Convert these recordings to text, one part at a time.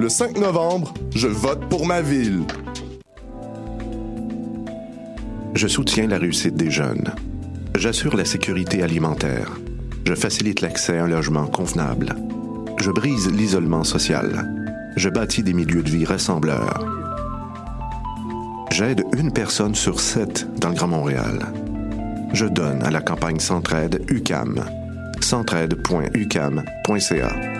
Le 5 novembre, je vote pour ma ville. Je soutiens la réussite des jeunes. J'assure la sécurité alimentaire. Je facilite l'accès à un logement convenable. Je brise l'isolement social. Je bâtis des milieux de vie rassembleurs. J'aide une personne sur sept dans le Grand Montréal. Je donne à la campagne Centraide UCAM. centraide.ucam.ca.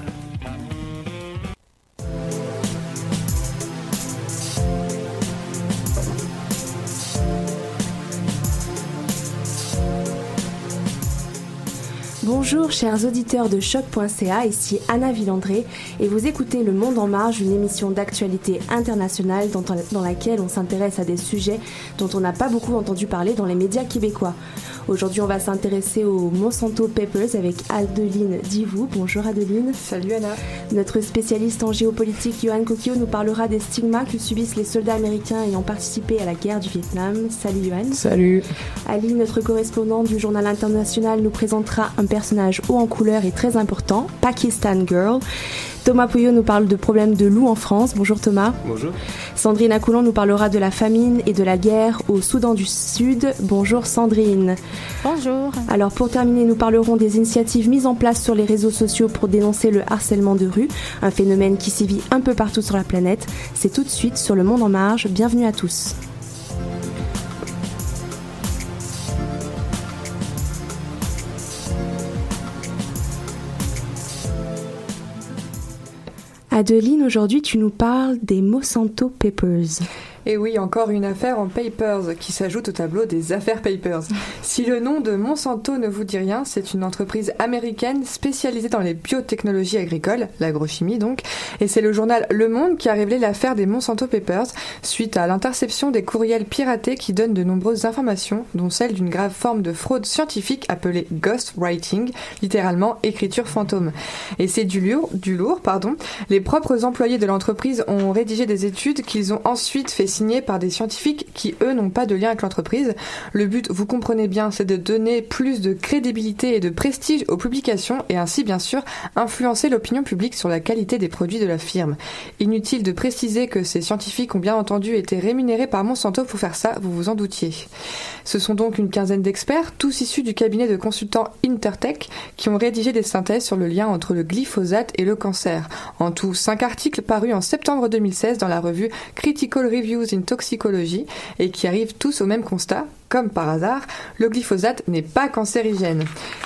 Bonjour chers auditeurs de choc.ca, ici Anna Villandré et vous écoutez Le Monde en Marge, une émission d'actualité internationale dans, dans laquelle on s'intéresse à des sujets dont on n'a pas beaucoup entendu parler dans les médias québécois. Aujourd'hui, on va s'intéresser aux Monsanto Papers avec Adeline Divou. Bonjour Adeline. Salut Anna. Notre spécialiste en géopolitique, Johan Kokio, nous parlera des stigmas que subissent les soldats américains ayant participé à la guerre du Vietnam. Salut Johan. Salut. Ali, notre correspondant du journal international, nous présentera un personnage haut en couleur et très important, Pakistan Girl. Thomas Pouillot nous parle de problèmes de loups en France. Bonjour Thomas. Bonjour. Sandrine Acoulon nous parlera de la famine et de la guerre au Soudan du Sud. Bonjour Sandrine. Bonjour. Alors pour terminer, nous parlerons des initiatives mises en place sur les réseaux sociaux pour dénoncer le harcèlement de rue, un phénomène qui sévit un peu partout sur la planète. C'est tout de suite sur Le Monde en Marge. Bienvenue à tous. Adeline, aujourd'hui tu nous parles des Monsanto Papers. Et oui, encore une affaire en papers qui s'ajoute au tableau des affaires papers. Si le nom de Monsanto ne vous dit rien, c'est une entreprise américaine spécialisée dans les biotechnologies agricoles, l'agrochimie donc, et c'est le journal Le Monde qui a révélé l'affaire des Monsanto Papers suite à l'interception des courriels piratés qui donnent de nombreuses informations, dont celle d'une grave forme de fraude scientifique appelée ghostwriting, littéralement écriture fantôme. Et c'est du lourd, du lourd, pardon. Les propres employés de l'entreprise ont rédigé des études qu'ils ont ensuite fait signé par des scientifiques qui, eux, n'ont pas de lien avec l'entreprise. Le but, vous comprenez bien, c'est de donner plus de crédibilité et de prestige aux publications et ainsi, bien sûr, influencer l'opinion publique sur la qualité des produits de la firme. Inutile de préciser que ces scientifiques ont bien entendu été rémunérés par Monsanto pour faire ça, vous vous en doutiez. Ce sont donc une quinzaine d'experts, tous issus du cabinet de consultants Intertech, qui ont rédigé des synthèses sur le lien entre le glyphosate et le cancer. En tout, cinq articles parus en septembre 2016 dans la revue Critical In Toxicology et qui arrivent tous au même constat. Comme par hasard, le glyphosate n'est pas cancérigène.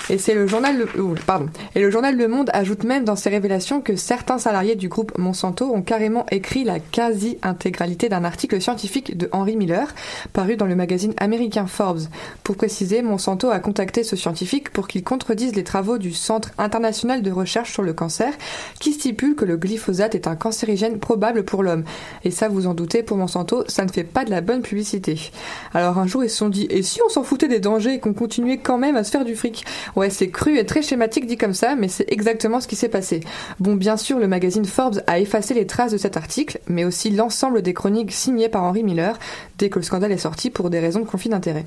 Et c'est le journal le, Monde ajoute même dans ses révélations que certains salariés du groupe Monsanto ont carrément écrit la quasi-intégralité d'un article scientifique de Henry Miller, paru dans le magazine américain Forbes. Pour préciser, Monsanto a contacté ce scientifique pour qu'il contredise les travaux du Centre international de recherche sur le cancer, qui stipule que le glyphosate est un cancérigène probable pour l'homme. Et ça, vous en doutez, pour Monsanto, ça ne fait pas de la bonne publicité. Alors un jour, ils sont et si on s'en foutait des dangers et qu'on continuait quand même à se faire du fric Ouais, c'est cru et très schématique dit comme ça, mais c'est exactement ce qui s'est passé. Bon, bien sûr, le magazine Forbes a effacé les traces de cet article, mais aussi l'ensemble des chroniques signées par Henry Miller dès que le scandale est sorti pour des raisons de conflit d'intérêt.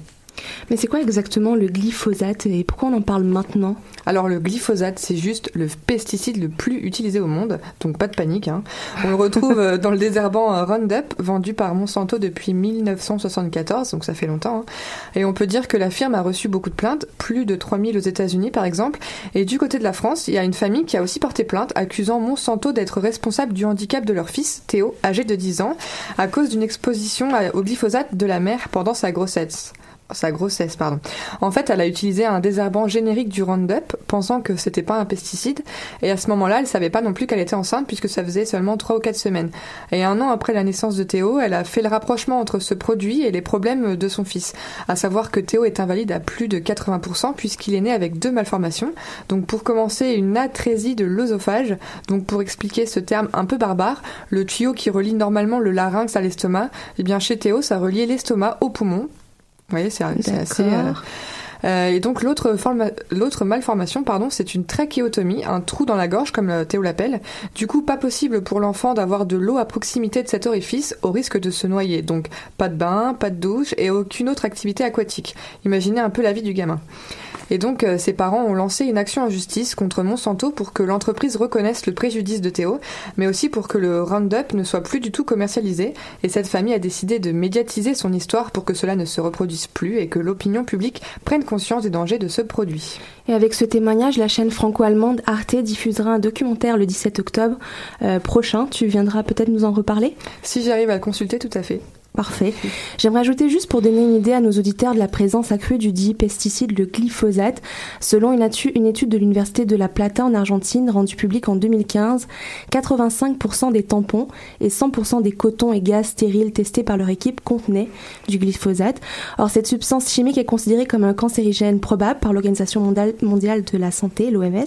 Mais c'est quoi exactement le glyphosate et pourquoi on en parle maintenant Alors le glyphosate, c'est juste le pesticide le plus utilisé au monde, donc pas de panique. Hein. On le retrouve euh, dans le désherbant euh, Roundup, vendu par Monsanto depuis 1974, donc ça fait longtemps. Hein. Et on peut dire que la firme a reçu beaucoup de plaintes, plus de 3000 aux États-Unis par exemple. Et du côté de la France, il y a une famille qui a aussi porté plainte, accusant Monsanto d'être responsable du handicap de leur fils, Théo, âgé de 10 ans, à cause d'une exposition au glyphosate de la mère pendant sa grossesse sa grossesse, pardon. En fait, elle a utilisé un désherbant générique du Roundup, pensant que c'était pas un pesticide, et à ce moment-là, elle savait pas non plus qu'elle était enceinte puisque ça faisait seulement trois ou quatre semaines. Et un an après la naissance de Théo, elle a fait le rapprochement entre ce produit et les problèmes de son fils. À savoir que Théo est invalide à plus de 80% puisqu'il est né avec deux malformations. Donc pour commencer, une atrésie de l'œsophage. Donc pour expliquer ce terme un peu barbare, le tuyau qui relie normalement le larynx à l'estomac, eh bien chez Théo, ça reliait l'estomac au poumon voyez, c'est assez. Euh, euh, et donc l'autre l'autre malformation, pardon, c'est une trachéotomie, un trou dans la gorge comme Théo l'appelle. Du coup, pas possible pour l'enfant d'avoir de l'eau à proximité de cet orifice, au risque de se noyer. Donc pas de bain, pas de douche et aucune autre activité aquatique. Imaginez un peu la vie du gamin. Et donc, euh, ses parents ont lancé une action en justice contre Monsanto pour que l'entreprise reconnaisse le préjudice de Théo, mais aussi pour que le Roundup ne soit plus du tout commercialisé. Et cette famille a décidé de médiatiser son histoire pour que cela ne se reproduise plus et que l'opinion publique prenne conscience des dangers de ce produit. Et avec ce témoignage, la chaîne franco-allemande Arte diffusera un documentaire le 17 octobre euh, prochain. Tu viendras peut-être nous en reparler? Si j'arrive à le consulter, tout à fait. Parfait. J'aimerais ajouter juste pour donner une idée à nos auditeurs de la présence accrue du dit pesticide, le glyphosate. Selon une, une étude de l'Université de La Plata en Argentine rendue publique en 2015, 85% des tampons et 100% des cotons et gaz stériles testés par leur équipe contenaient du glyphosate. Or, cette substance chimique est considérée comme un cancérigène probable par l'Organisation mondiale de la santé, l'OMS.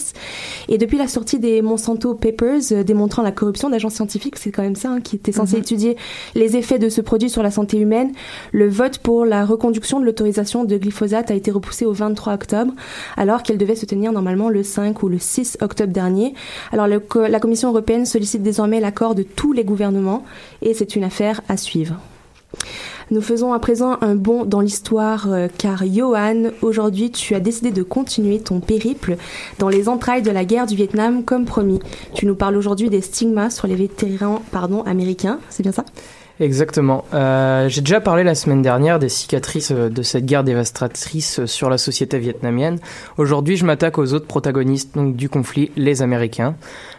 Et depuis la sortie des Monsanto Papers euh, démontrant la corruption d'agents scientifiques, c'est quand même ça hein, qui était censé mhm. étudier les effets de ce produit sur la santé humaine, le vote pour la reconduction de l'autorisation de glyphosate a été repoussé au 23 octobre, alors qu'elle devait se tenir normalement le 5 ou le 6 octobre dernier. Alors la Commission européenne sollicite désormais l'accord de tous les gouvernements et c'est une affaire à suivre. Nous faisons à présent un bond dans l'histoire euh, car Johan, aujourd'hui tu as décidé de continuer ton périple dans les entrailles de la guerre du Vietnam comme promis. Tu nous parles aujourd'hui des stigmas sur les vétérans américains, c'est bien ça? Exactement. Euh, j'ai déjà parlé la semaine dernière des cicatrices euh, de cette guerre dévastatrice sur la société vietnamienne. Aujourd'hui, je m'attaque aux autres protagonistes du conflit, les Américains.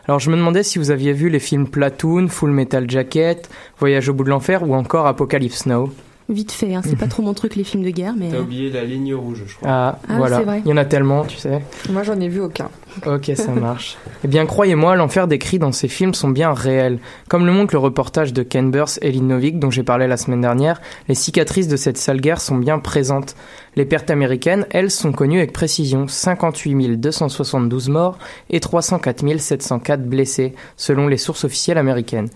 Alors, je me demandais si vous aviez vu les films Platoon, Full Metal Jacket, Voyage au bout de l'enfer ou encore Apocalypse Now vite fait. Hein. C'est pas trop mon truc les films de guerre, mais. T'as oublié la ligne rouge, je crois. Ah, ah voilà. Il y en a tellement, tu sais. Moi, j'en ai vu aucun. Ok, ça marche. eh bien, croyez-moi, l'enfer décrit dans ces films sont bien réels. Comme le montre le reportage de Ken Burns et Lynn Novick dont j'ai parlé la semaine dernière, les cicatrices de cette sale guerre sont bien présentes. Les pertes américaines, elles, sont connues avec précision. 58 272 morts et 304 704 blessés, selon les sources officielles américaines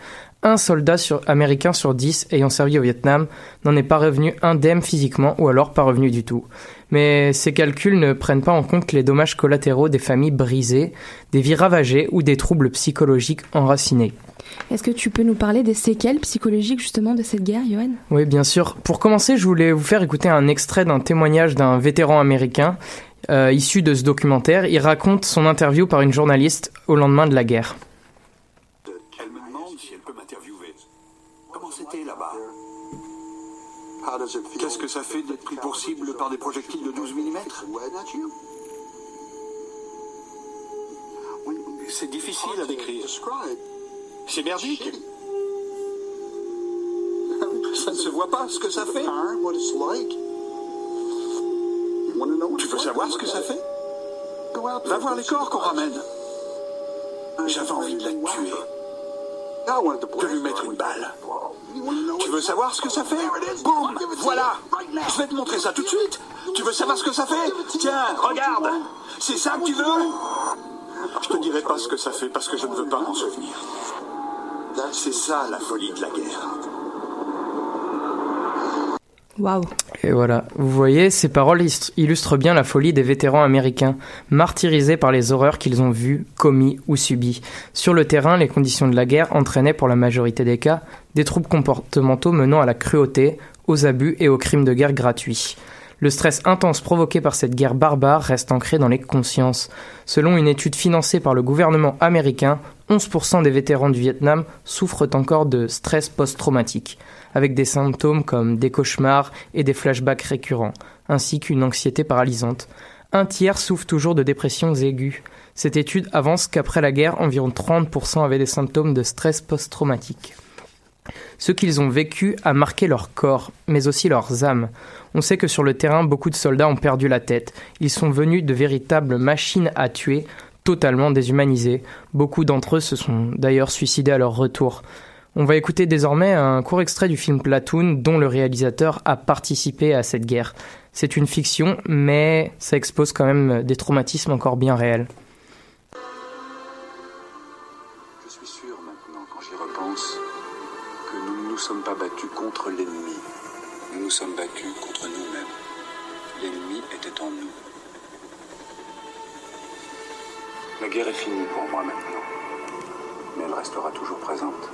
un soldat américain sur dix ayant servi au Vietnam n'en est pas revenu indemne physiquement ou alors pas revenu du tout. Mais ces calculs ne prennent pas en compte les dommages collatéraux des familles brisées, des vies ravagées ou des troubles psychologiques enracinés. Est-ce que tu peux nous parler des séquelles psychologiques justement de cette guerre, Johan? Oui, bien sûr. Pour commencer, je voulais vous faire écouter un extrait d'un témoignage d'un vétéran américain euh, issu de ce documentaire. Il raconte son interview par une journaliste au lendemain de la guerre. Qu'est-ce que ça fait d'être pris pour cible par des projectiles de 12 mm C'est difficile à décrire. C'est merdique. Ça ne se voit pas ce que ça fait. Tu veux savoir ce que ça fait? Va voir les corps qu'on ramène. J'avais envie de la tuer. De lui mettre une balle. Tu veux savoir ce que ça fait Boum Voilà Je vais te montrer ça tout de suite. Tu veux savoir ce que ça fait Tiens, regarde C'est ça que tu veux Je te dirai pas ce que ça fait parce que je ne veux pas m'en souvenir. C'est ça la folie de la guerre. Waouh. Et voilà, vous voyez, ces paroles illustrent bien la folie des vétérans américains, martyrisés par les horreurs qu'ils ont vues, commis ou subies. Sur le terrain, les conditions de la guerre entraînaient pour la majorité des cas des troubles comportementaux menant à la cruauté, aux abus et aux crimes de guerre gratuits. Le stress intense provoqué par cette guerre barbare reste ancré dans les consciences. Selon une étude financée par le gouvernement américain, 11% des vétérans du Vietnam souffrent encore de stress post-traumatique, avec des symptômes comme des cauchemars et des flashbacks récurrents, ainsi qu'une anxiété paralysante. Un tiers souffre toujours de dépressions aiguës. Cette étude avance qu'après la guerre, environ 30% avaient des symptômes de stress post-traumatique. Ce qu'ils ont vécu a marqué leur corps, mais aussi leurs âmes. On sait que sur le terrain, beaucoup de soldats ont perdu la tête. Ils sont venus de véritables machines à tuer, totalement déshumanisés. Beaucoup d'entre eux se sont d'ailleurs suicidés à leur retour. On va écouter désormais un court extrait du film Platoon dont le réalisateur a participé à cette guerre. C'est une fiction, mais ça expose quand même des traumatismes encore bien réels. Sommes pas battus contre l'ennemi. Nous nous sommes battus contre nous-mêmes. L'ennemi était en nous. La guerre est finie pour moi maintenant. Mais elle restera toujours présente.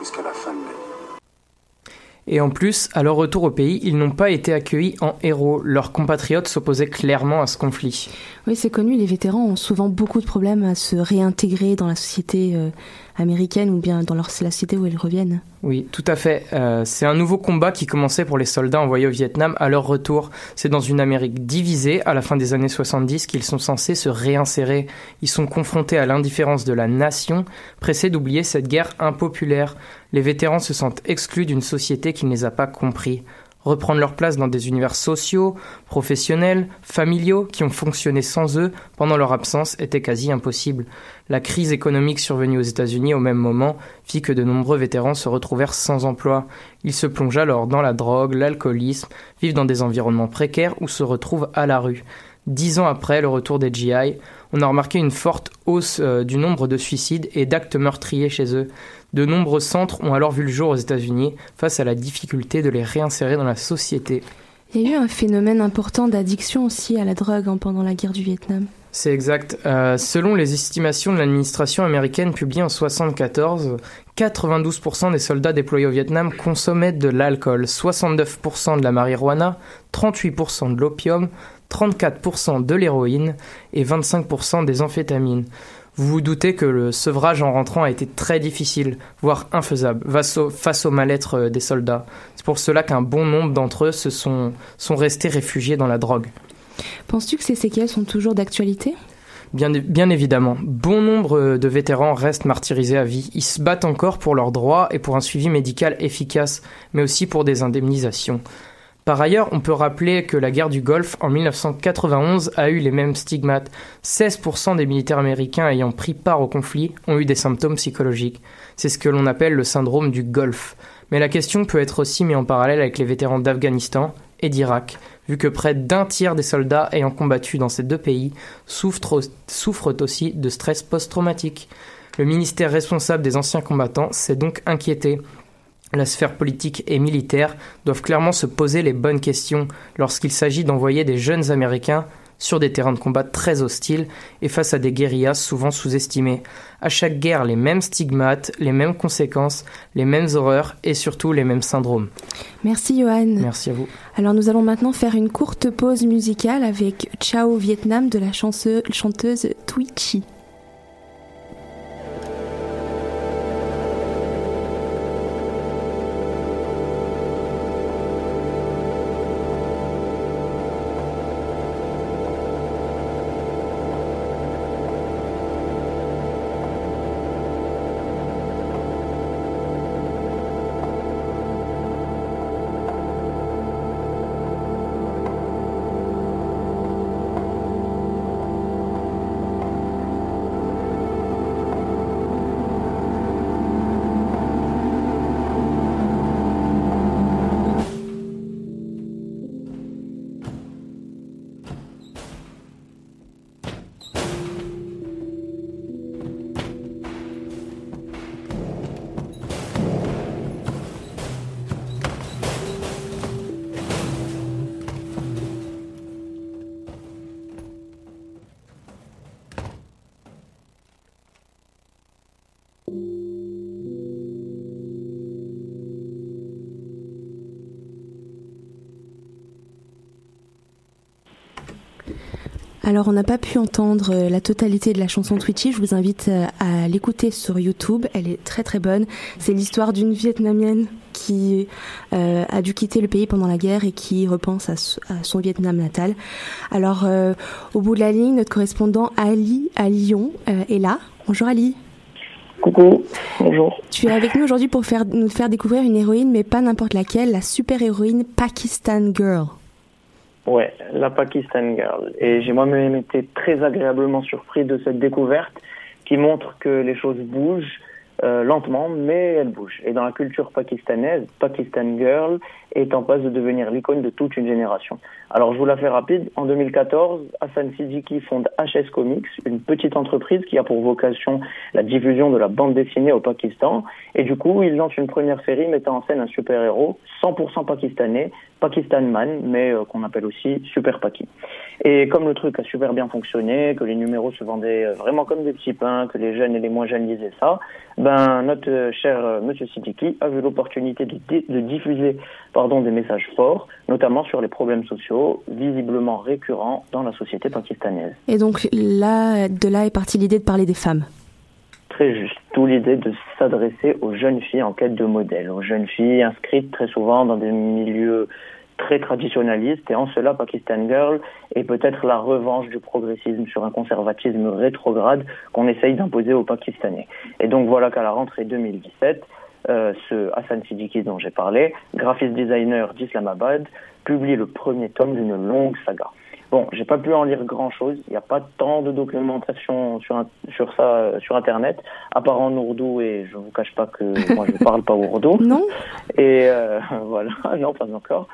Jusqu'à la fin de ma vie. Et en plus, à leur retour au pays, ils n'ont pas été accueillis en héros. Leurs compatriotes s'opposaient clairement à ce conflit. Oui, c'est connu, les vétérans ont souvent beaucoup de problèmes à se réintégrer dans la société euh, américaine ou bien dans leur, la société où ils reviennent. Oui, tout à fait. Euh, c'est un nouveau combat qui commençait pour les soldats envoyés au Vietnam à leur retour. C'est dans une Amérique divisée, à la fin des années 70, qu'ils sont censés se réinsérer. Ils sont confrontés à l'indifférence de la nation, pressés d'oublier cette guerre impopulaire. Les vétérans se sentent exclus d'une société qui ne les a pas compris reprendre leur place dans des univers sociaux, professionnels, familiaux qui ont fonctionné sans eux pendant leur absence était quasi impossible. La crise économique survenue aux États-Unis au même moment fit que de nombreux vétérans se retrouvèrent sans emploi. Ils se plongent alors dans la drogue, l'alcoolisme, vivent dans des environnements précaires ou se retrouvent à la rue. Dix ans après le retour des GI, on a remarqué une forte hausse euh, du nombre de suicides et d'actes meurtriers chez eux. De nombreux centres ont alors vu le jour aux États-Unis face à la difficulté de les réinsérer dans la société. Il y a eu un phénomène important d'addiction aussi à la drogue hein, pendant la guerre du Vietnam. C'est exact. Euh, selon les estimations de l'administration américaine publiées en 1974, 92% des soldats déployés au Vietnam consommaient de l'alcool, 69% de la marijuana, 38% de l'opium, 34% de l'héroïne et 25% des amphétamines. Vous vous doutez que le sevrage en rentrant a été très difficile, voire infaisable, face au, mal-être euh, des soldats. C'est pour cela qu'un bon nombre d'entre eux se sont, sont restés réfugiés dans la drogue. Penses-tu que ces séquelles sont toujours d'actualité? Bien, évidemment, bon nombre de vétérans restent martyrisés à vie. Ils se battent encore pour leurs droits et pour un suivi médical efficace, mais aussi pour des indemnisations. Par ailleurs, on peut rappeler que la guerre du Golfe en 1991 a eu les mêmes stigmates. 16% des militaires américains ayant pris part au conflit ont eu des symptômes psychologiques. C'est ce que l'on appelle le syndrome du Golfe. Mais la question peut être aussi mise en parallèle avec les vétérans d'Afghanistan et d'Irak, vu que près d'un tiers des soldats ayant combattu dans ces deux pays souffrent, aussi de stress post-traumatique. Le ministère responsable des anciens combattants s'est donc inquiété la sphère politique et militaire doivent clairement se poser les bonnes questions lorsqu'il s'agit d'envoyer des jeunes Américains sur des terrains de combat très hostiles et face à des guérillas souvent sous-estimées. À chaque guerre, les mêmes stigmates, les mêmes conséquences, les mêmes horreurs et surtout les mêmes syndromes. Merci Johan. Merci à vous. Alors nous allons maintenant faire une courte pause musicale avec Ciao Vietnam de la chanteuse, chanteuse Twitchy. Alors, on n'a pas pu entendre euh, la totalité de la chanson Twitchy. Je vous invite euh, à l'écouter sur YouTube. Elle est très très bonne. C'est l'histoire d'une Vietnamienne qui euh, a dû quitter le pays pendant la guerre et qui repense à, son Vietnam natal. Alors, au bout de la ligne, notre correspondant Ali à Lyon est là. Bonjour Ali. Coucou, bonjour. Tu es avec nous aujourd'hui pour faire, nous faire découvrir une héroïne, mais pas n'importe laquelle, la super héroïne Pakistan Girl. Ouais, la Pakistan Girl. Et j'ai moi-même été très agréablement surpris de cette découverte qui montre que les choses bougent euh, lentement, mais elles bougent. Et dans la culture pakistanaise, Pakistan Girl est en passe de devenir l'icône de toute une génération. Alors je vous la fais rapide. En 2014, Hassan Siddiqui fonde HS Comics, une petite entreprise qui a pour vocation la diffusion de la bande dessinée au Pakistan. Et du coup, il lance une première série mettant en scène un super-héros 100% pakistanais, Pakistan Man, mais euh, qu'on appelle aussi Super Paki. Et comme le truc a super bien fonctionné, que les numéros se vendaient euh, vraiment comme des petits pains, que les jeunes et les moins jeunes lisaient ça, ben notre euh, cher Monsieur Siddiqui a vu l'opportunité de, de diffuser pardon, des messages forts, notamment sur les problèmes sociaux visiblement récurrents dans la société pakistanaise. Et donc là, de là est partie l'idée de parler des femmes. Très juste. Tout l'idée de s'adresser aux jeunes filles en quête de modèles, aux jeunes filles inscrites très souvent dans des milieux très traditionnalistes et en cela Pakistan Girl est peut-être la revanche du progressisme sur un conservatisme rétrograde qu'on essaye d'imposer aux Pakistanais. Et donc voilà qu'à la rentrée 2017, euh, ce Hassan Siddiqui dont j'ai parlé, graphiste designer d'Islamabad, publie le premier tome d'une longue saga. Bon, j'ai pas pu en lire grand chose. Il n'y a pas tant de documentation sur, sur ça euh, sur Internet, à part en ourdou et je vous cache pas que moi je parle pas ourdou. Non. Et euh, voilà, non pas encore.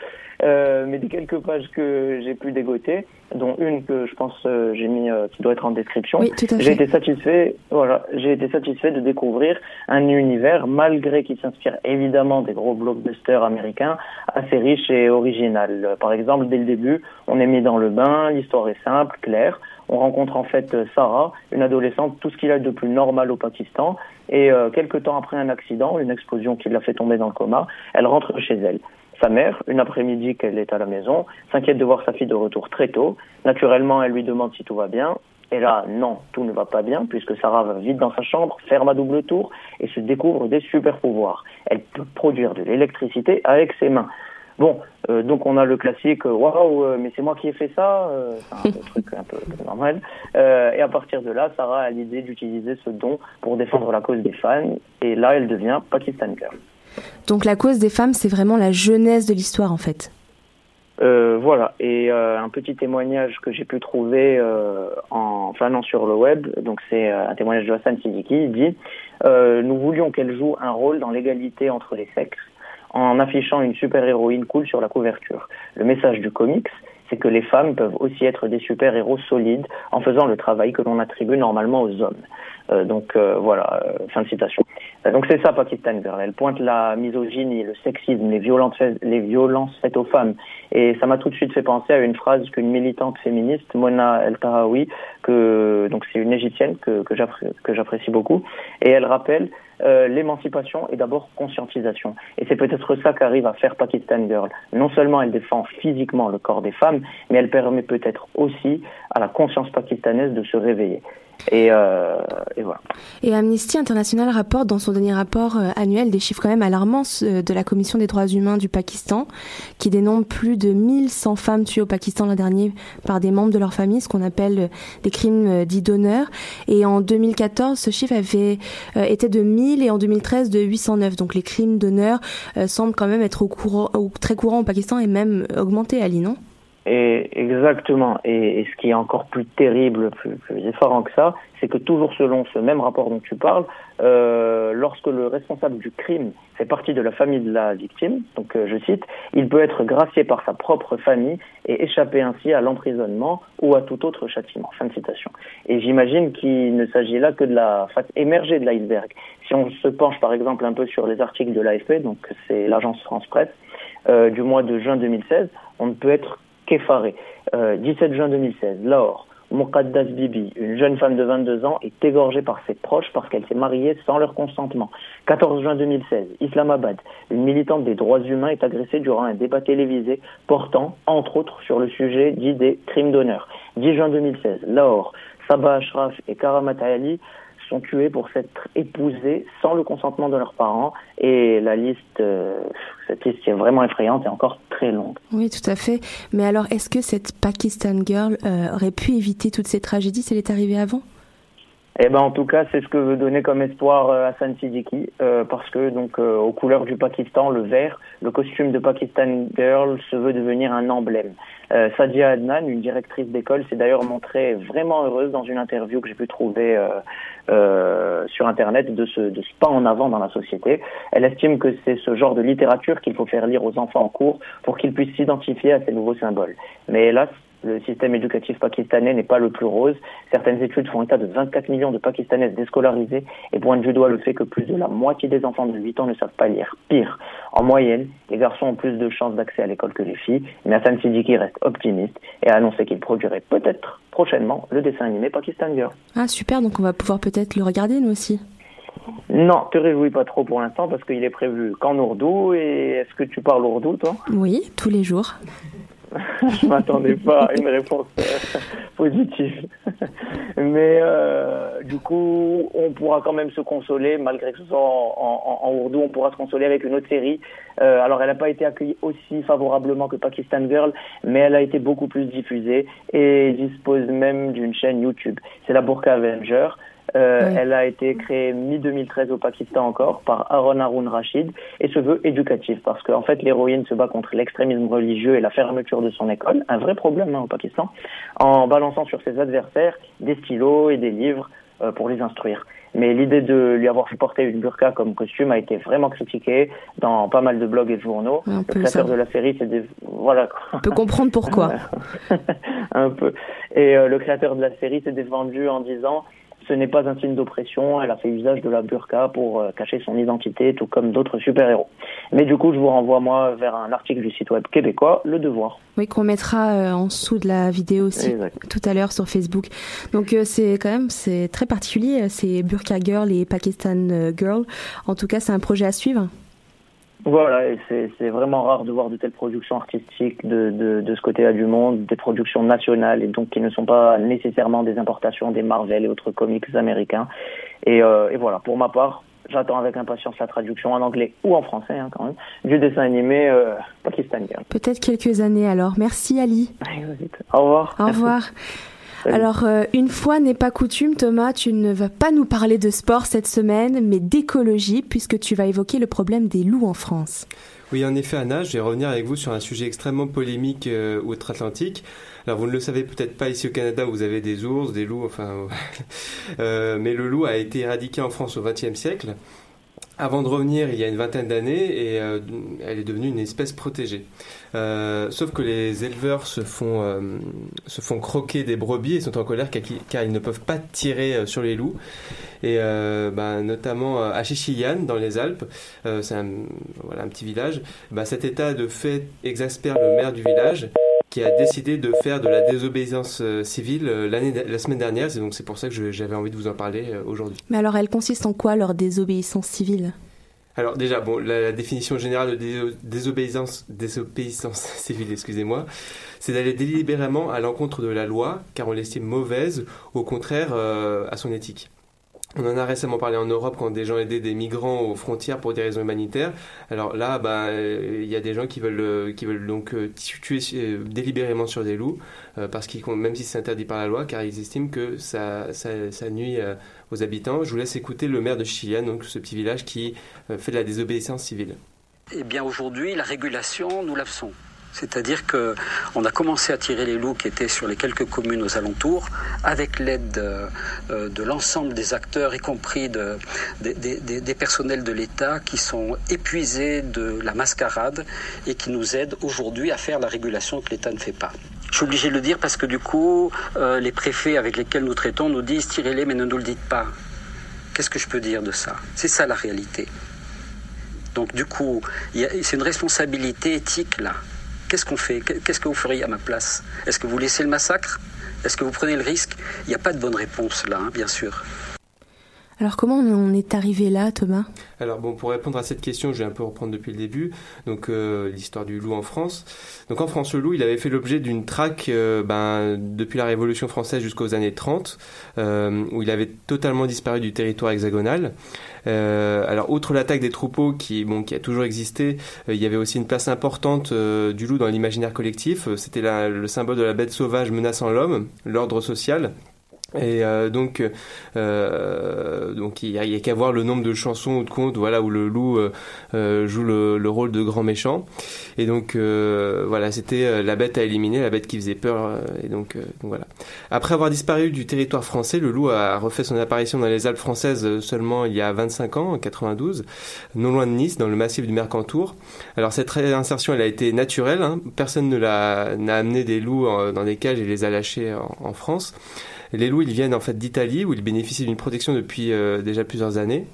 Euh, mais des quelques pages que j'ai pu dégoter, dont une que je pense euh, j'ai mis euh, qui doit être en description. Oui, j'ai été satisfait, voilà, j'ai été satisfait de découvrir un univers malgré qu'il s'inspire évidemment des gros blockbusters américains, assez riche et original. Par exemple, dès le début, on est mis dans le bain, l'histoire est simple, claire. On rencontre en fait Sarah, une adolescente, tout ce qu'il a de plus normal au Pakistan, et quelques temps après un accident, une explosion qui l'a fait tomber dans le coma, elle rentre chez elle. Sa mère, une après-midi qu'elle est à la maison, s'inquiète de voir sa fille de retour très tôt. Naturellement, elle lui demande si tout va bien. Et là, non, tout ne va pas bien, puisque Sarah va vite dans sa chambre, ferme à double tour et se découvre des super pouvoirs. Elle peut produire de l'électricité avec ses mains. Bon, euh, donc on a le classique euh, waouh, euh, mais c'est moi qui ai fait ça, c'est un truc un peu normal. et à partir de là, Sarah a l'idée d'utiliser ce don pour défendre la cause des fans, et là, elle devient Pakistan Girl. Donc la cause des femmes, c'est vraiment la jeunesse de l'histoire en fait. Euh, voilà, et euh, un petit témoignage que j'ai pu trouver euh, en fanant sur le web, donc c'est un témoignage de Hassan Siddiqui, il dit Nous voulions qu'elle joue un rôle dans l'égalité entre les sexes en affichant une super-héroïne cool sur la couverture. Le message du comics, c'est que les femmes peuvent aussi être des super-héros solides en faisant le travail que l'on attribue normalement aux hommes. Donc voilà, fin de citation. Donc c'est ça Pakistan Girl. Elle pointe la misogynie, le sexisme, les violences, les violences faites aux femmes. Et ça m'a tout de suite fait penser à une phrase qu'une militante féministe, Mona El Tahawi, que donc c'est une égyptienne que, que j'apprécie beaucoup, et elle rappelle euh, l'émancipation est d'abord conscientisation. Et c'est peut-être ça qu'arrive à faire Pakistan Girl. Non seulement elle défend physiquement le corps des femmes, mais elle permet peut-être aussi à la conscience pakistanaise de se réveiller. Et, euh, et, voilà. Et Amnesty International rapporte dans son dernier rapport euh, annuel des chiffres quand même alarmants euh, de la Commission des droits humains du Pakistan, qui dénombre plus de 1100 femmes tuées au Pakistan l'an dernier par des membres de leur famille, ce qu'on appelle des crimes dits d'honneur. Et en 2014, ce chiffre avait été de 1000 et en 2013 de 809. Donc les crimes d'honneur semblent quand même être très courants au Pakistan et même augmenter, Ali, non? Et exactement. Et, ce qui est encore plus terrible, plus, effarant que ça, c'est que toujours selon ce même rapport dont tu parles, euh, lorsque le responsable du crime fait partie de la famille de la victime, donc euh, je cite, il peut être gracié par sa propre famille et échapper ainsi à l'emprisonnement ou à tout autre châtiment. Fin de citation. Et j'imagine qu'il ne s'agit là que de la face émergée de l'iceberg. Si on se penche par exemple un peu sur les articles de l'AFP, donc c'est l'agence France Presse, euh, du mois de juin 2016, on ne peut être 17 euh, juin 2016, Lahore. Mokaddas Bibi, une jeune femme de 22 ans, est égorgée par ses proches parce qu'elle s'est mariée sans leur consentement. 14 juin 2016, Islamabad, une militante des droits humains est agressée durant un débat télévisé portant, entre autres, sur le sujet dit des crimes d'honneur. 10 juin 2016, Lahore, Sabah Ashraf et Karamat Ali sont tués pour s'être épousés sans le consentement de leurs parents. Et la liste, euh, cette liste est vraiment effrayante et encore très longue. Oui, tout à fait. Mais alors, est-ce que cette Pakistan Girl euh, aurait pu éviter toutes ces tragédies si elle est arrivée avant? Eh ben en tout cas, c'est ce que veut donner comme espoir euh, Hassan Siddiqui, euh, parce que donc euh, aux couleurs du Pakistan, le vert, le costume de Pakistan Girl se veut devenir un emblème. Euh, Sadia Adnan, une directrice d'école, s'est d'ailleurs montrée vraiment heureuse dans une interview que j'ai pu trouver sur internet de ce, de ce pas en avant dans la société. Elle estime que c'est ce genre de littérature qu'il faut faire lire aux enfants en cours pour qu'ils puissent s'identifier à ces nouveaux symboles. Mais hélas, le système éducatif pakistanais n'est pas le plus rose. Certaines études font état de 24 millions de Pakistanaises déscolarisées et pointent du doigt le fait que plus de la moitié des enfants de 8 ans ne savent pas lire. Pire, en moyenne, les garçons ont plus de chances d'accès à l'école que les filles, mais Hassan Siddiqui reste optimiste et a annoncé qu'il produirait peut-être prochainement le dessin animé Pakistan Girl. Ah super, donc on va pouvoir peut-être le regarder nous aussi. Non, te réjouis pas trop pour l'instant parce qu'il est prévu qu'en ourdou. Et est-ce que tu parles ourdou, toi? Oui, tous les jours. je m'attendais pas à une réponse euh, positive. Mais euh, du coup, on pourra quand même se consoler, malgré que ce soit en, en, Ourdou, on pourra se consoler avec une autre série. Euh, alors, elle n'a pas été accueillie aussi favorablement que Pakistan Girl, mais elle a été beaucoup plus diffusée et dispose même d'une chaîne YouTube. C'est la Burqa Avenger. Euh, Elle a été créée mi-2013 au Pakistan encore par Aaron Haroun Rashid et se veut éducatif parce qu'en fait l'héroïne se bat contre l'extrémisme religieux et la fermeture de son école, un vrai problème hein, au Pakistan, en balançant sur ses adversaires des stylos et des livres euh, pour les instruire. Mais l'idée de lui avoir fait porter une burqa comme costume a été vraiment critiquée dans pas mal de blogs et de journaux. Un le créateur ça. de la série, c'est des... voilà. On peut comprendre pourquoi. un peu. Et euh, le créateur de la série s'est défendu en disant ce n'est pas un signe d'oppression, elle a fait usage de la burqa pour euh, cacher son identité, tout comme d'autres super-héros. Mais du coup, je vous renvoie, moi, vers un article du site web québécois, Le Devoir. Oui, qu'on mettra euh, en dessous de la vidéo aussi Exact. tout à l'heure sur Facebook. Donc euh, c'est quand même c'est très particulier, c'est Burqa Girl et Pakistan Girl. En tout cas, c'est un projet à suivre. Voilà, et c'est vraiment rare de voir de telles productions artistiques de, de, de ce côté-là du monde, des productions nationales et donc qui ne sont pas nécessairement des importations des Marvel et autres comics américains. Et, euh, et voilà, pour ma part, j'attends avec impatience la traduction en anglais ou en français hein, quand même du dessin animé euh, Pakistan Girl. Peut-être quelques années alors. Merci Ali. Au revoir. Au revoir. Alors, euh, une fois n'est pas coutume, Thomas, tu ne vas pas nous parler de sport cette semaine, mais d'écologie, puisque tu vas évoquer le problème des loups en France. Oui, en effet, Anna, je vais revenir avec vous sur un sujet extrêmement polémique euh, outre-Atlantique. Alors, vous ne le savez peut-être pas ici au Canada, vous avez des ours, des loups, enfin... euh, mais le loup a été éradiqué en France au XXe siècle, avant de revenir il y a une vingtaine d'années, et euh, elle est devenue une espèce protégée. Euh, sauf que les éleveurs se font, euh, se font croquer des brebis et sont en colère car, ils ne peuvent pas tirer euh, sur les loups. Et euh, bah, notamment euh, à Chichiliane, dans les Alpes, c'est un, voilà, un petit village, bah, cet état de fait exaspère le maire du village qui a décidé de faire de la désobéissance euh, civile euh, l'année, la semaine dernière. C'est donc c'est pour ça que j'avais envie de vous en parler euh, aujourd'hui. Mais alors, elle consiste en quoi leur désobéissance civile? Alors déjà, bon, la, la définition générale de dé- désobéissance, désobéissance civile, excusez-moi, c'est d'aller délibérément à l'encontre de la loi, car on l'estime mauvaise, ou au contraire euh, à son éthique. On en a récemment parlé en Europe quand des gens aidaient des migrants aux frontières pour des raisons humanitaires. Alors là, bah, euh, il y a des gens qui veulent, euh, qui veulent donc euh, tuer délibérément sur des loups, parce qu'ils, même si c'est interdit par la loi, car ils estiment que ça, nuit aux habitants. Je vous laisse écouter le maire de Chilian, donc ce petit village qui fait de la désobéissance civile. Eh bien aujourd'hui, la régulation, nous la faisons. C'est-à-dire que on a commencé à tirer les loups qui étaient sur les quelques communes aux alentours, avec l'aide euh, euh, de l'ensemble des acteurs, y compris de- des, personnels de l'État qui sont épuisés de la mascarade et qui nous aident aujourd'hui à faire la régulation que l'État ne fait pas. Je suis obligé de le dire parce que du coup, euh, les préfets avec lesquels nous traitons nous disent tirez-les mais ne nous le dites pas. Qu'est-ce que je peux dire de ça? C'est ça la réalité. Donc du coup, c'est une responsabilité éthique là. Qu'est-ce qu'on fait Qu'est-ce que vous feriez à ma place? Est-ce que vous laissez le massacre? Est-ce que vous prenez le risque? Il n'y a pas de bonne réponse là, hein, bien sûr. Alors comment on est arrivé là, Thomas? Alors bon, pour répondre à cette question, je vais un peu reprendre depuis le début. Donc euh, l'histoire du loup en France. Donc en France, le loup, il avait fait l'objet d'une traque euh, ben, depuis la Révolution française jusqu'aux années 30, euh, où il avait totalement disparu du territoire hexagonal. alors outre l'attaque des troupeaux qui, bon, qui a toujours existé, il y avait aussi une place importante du loup dans l'imaginaire collectif. C'était le symbole de la bête sauvage menaçant l'homme, l'ordre social. Et euh, donc, euh, donc il n'y a, qu'à voir le nombre de chansons ou de contes, voilà, où le loup euh, joue le, rôle de grand méchant. Et donc, voilà, c'était la bête à éliminer, la bête qui faisait peur. et donc, voilà. Après avoir disparu du territoire français, le loup a refait son apparition dans les Alpes françaises seulement il y a 25 ans, en 92, non loin de Nice, dans le massif du Mercantour. Alors cette réinsertion, elle a été naturelle. Hein. Personne ne l'a n'a amené des loups dans des cages et les a lâchés en France. Les loups, ils viennent en fait d'Italie où ils bénéficient d'une protection depuis euh, déjà plusieurs années.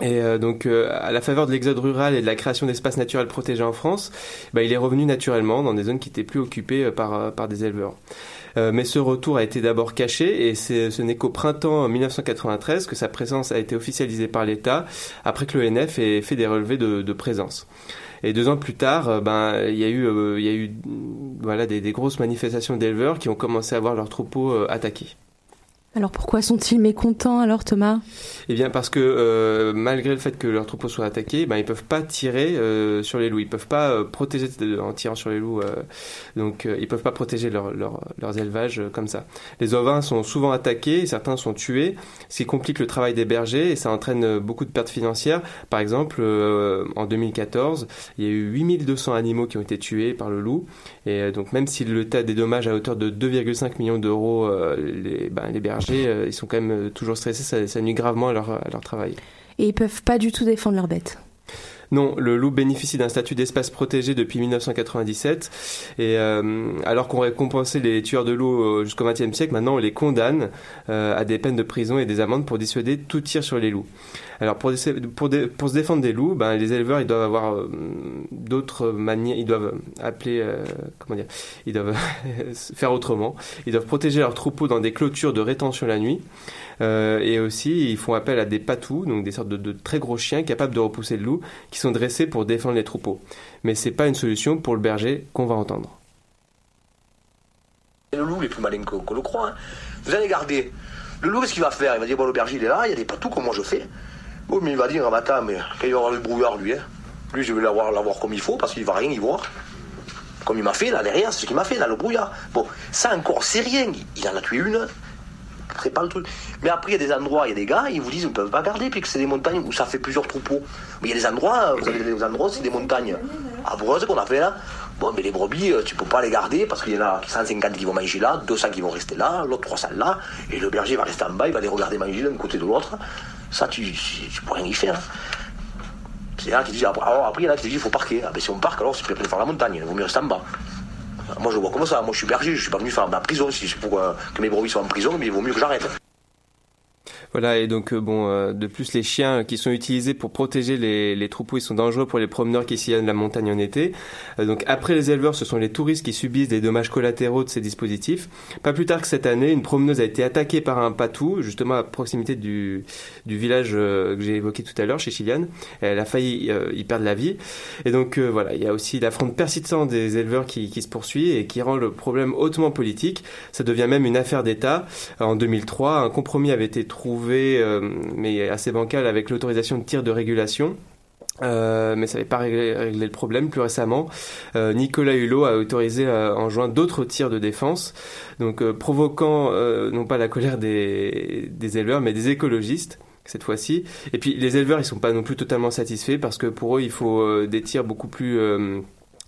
Et euh, donc, euh, à la faveur de l'exode rural et de la création d'espaces naturels protégés en France, bah, il est revenu naturellement dans des zones qui étaient plus occupées par, des éleveurs. mais ce retour a été d'abord caché et ce n'est qu'au printemps 1993 que sa présence a été officialisée par l'État après que l'ONF ait fait des relevés de présence. Et deux ans plus tard, ben il y a eu, il y a eu voilà des, grosses manifestations d'éleveurs qui ont commencé à voir leurs troupeaux attaqués. Alors pourquoi sont-ils mécontents alors Thomas? Eh bien parce que euh, malgré le fait que leurs troupeaux soient attaqués, ben, ils peuvent pas tirer euh, sur les loups, ils peuvent pas euh, protéger en tirant sur les loups, donc ils peuvent pas protéger leurs élevages comme ça. Les ovins sont souvent attaqués, certains sont tués, ce qui complique le travail des bergers et ça entraîne beaucoup de pertes financières. Par exemple, en 2014, il y a eu 8200 animaux qui ont été tués par le loup et donc même si des dommages à hauteur de 2,5 millions d'euros, les, ben, les bergers euh, ils sont quand même euh, toujours stressés, ça, nuit gravement à leur, travail. Et ils peuvent pas du tout défendre leurs bêtes. Non, le loup bénéficie d'un statut d'espace protégé depuis 1997. Et euh, alors qu'on récompensait les tueurs de loups jusqu'au XXe siècle, maintenant on les condamne à des peines de prison et des amendes pour dissuader tout tir sur les loups. Alors pour, se défendre des loups, ben, les éleveurs ils doivent avoir euh, d'autres manières, ils doivent appeler, euh, comment dire, ils doivent faire autrement. Ils doivent protéger leurs troupeaux dans des clôtures de rétention la nuit. Euh, et aussi, ils font appel à des patous, donc des sortes de, très gros chiens capables de repousser le loup, qui sont dressés pour défendre les troupeaux. Mais c'est pas une solution pour le berger qu'on va entendre. Le loup est plus malin qu'on le croit. Hein. Vous allez garder. Le loup, qu'est-ce qu'il va faire? Il va dire bon, le berger, il est là, il y a des patous, comment je fais? Oh, mais il va dire, ah, matin, mais quand il va avoir le brouillard, lui, hein, lui, je vais l'avoir, l'avoir comme il faut, parce qu'il va rien y voir. Comme il m'a fait, là, derrière, c'est ce qu'il m'a fait, là, le brouillard. Bon, ça encore, c'est rien. Il en a tué une. C'est pas le truc. Mais après, il y a des endroits, il y a des gars, ils vous disent, ils ne peuvent pas garder, puis que c'est des montagnes où ça fait plusieurs troupeaux. Mais il y a des endroits, vous avez des endroits, c'est des montagnes abreuses qu'on a fait là? Bon, mais les brebis, euh, tu peux pas les garder parce qu'il y en a 150 qui vont manger là, 200 qui vont rester là, l'autre 300 là, et le berger va rester en bas, il va les regarder manger d'un côté de l'autre. Ça, tu, tu, peux rien y faire. C'est là qui dit, après, il y en a qui disent, il faut parquer. Ah, ben, si on parque, alors c'est plus faire la montagne, il vaut mieux rester en bas. Moi, je vois comme ça. Moi, je suis berger, je suis pas venu faire ma prison. Si c'est pour euh, que mes brebis soient en prison, mais il vaut mieux que j'arrête. Voilà, et donc euh, bon, euh, de plus les chiens qui sont utilisés pour protéger les, les, troupeaux, ils sont dangereux pour les promeneurs qui sillonnent la montagne en été. Euh, donc après les éleveurs, ce sont les touristes qui subissent des dommages collatéraux de ces dispositifs. Pas plus tard que cette année, une promeneuse a été attaquée par un patou, justement à proximité du, du village que j'ai évoqué tout à l'heure, chez Chilian. Elle a failli y perdre la vie. Et donc voilà, il y a aussi la fronde persistante des éleveurs qui, qui se poursuit et qui rend le problème hautement politique. Ça devient même une affaire d'État. En 2003, un compromis avait été trouvé euh, mais assez bancal, avec l'autorisation de tir de régulation. Euh, mais ça n'avait pas réglé, le problème. Plus récemment, euh, Nicolas Hulot a autorisé en juin d'autres tirs de défense, donc provoquant non pas la colère des, éleveurs, mais des écologistes cette fois-ci. Et puis les éleveurs, ils sont pas non plus totalement satisfaits parce que pour eux, il faut des tirs beaucoup plus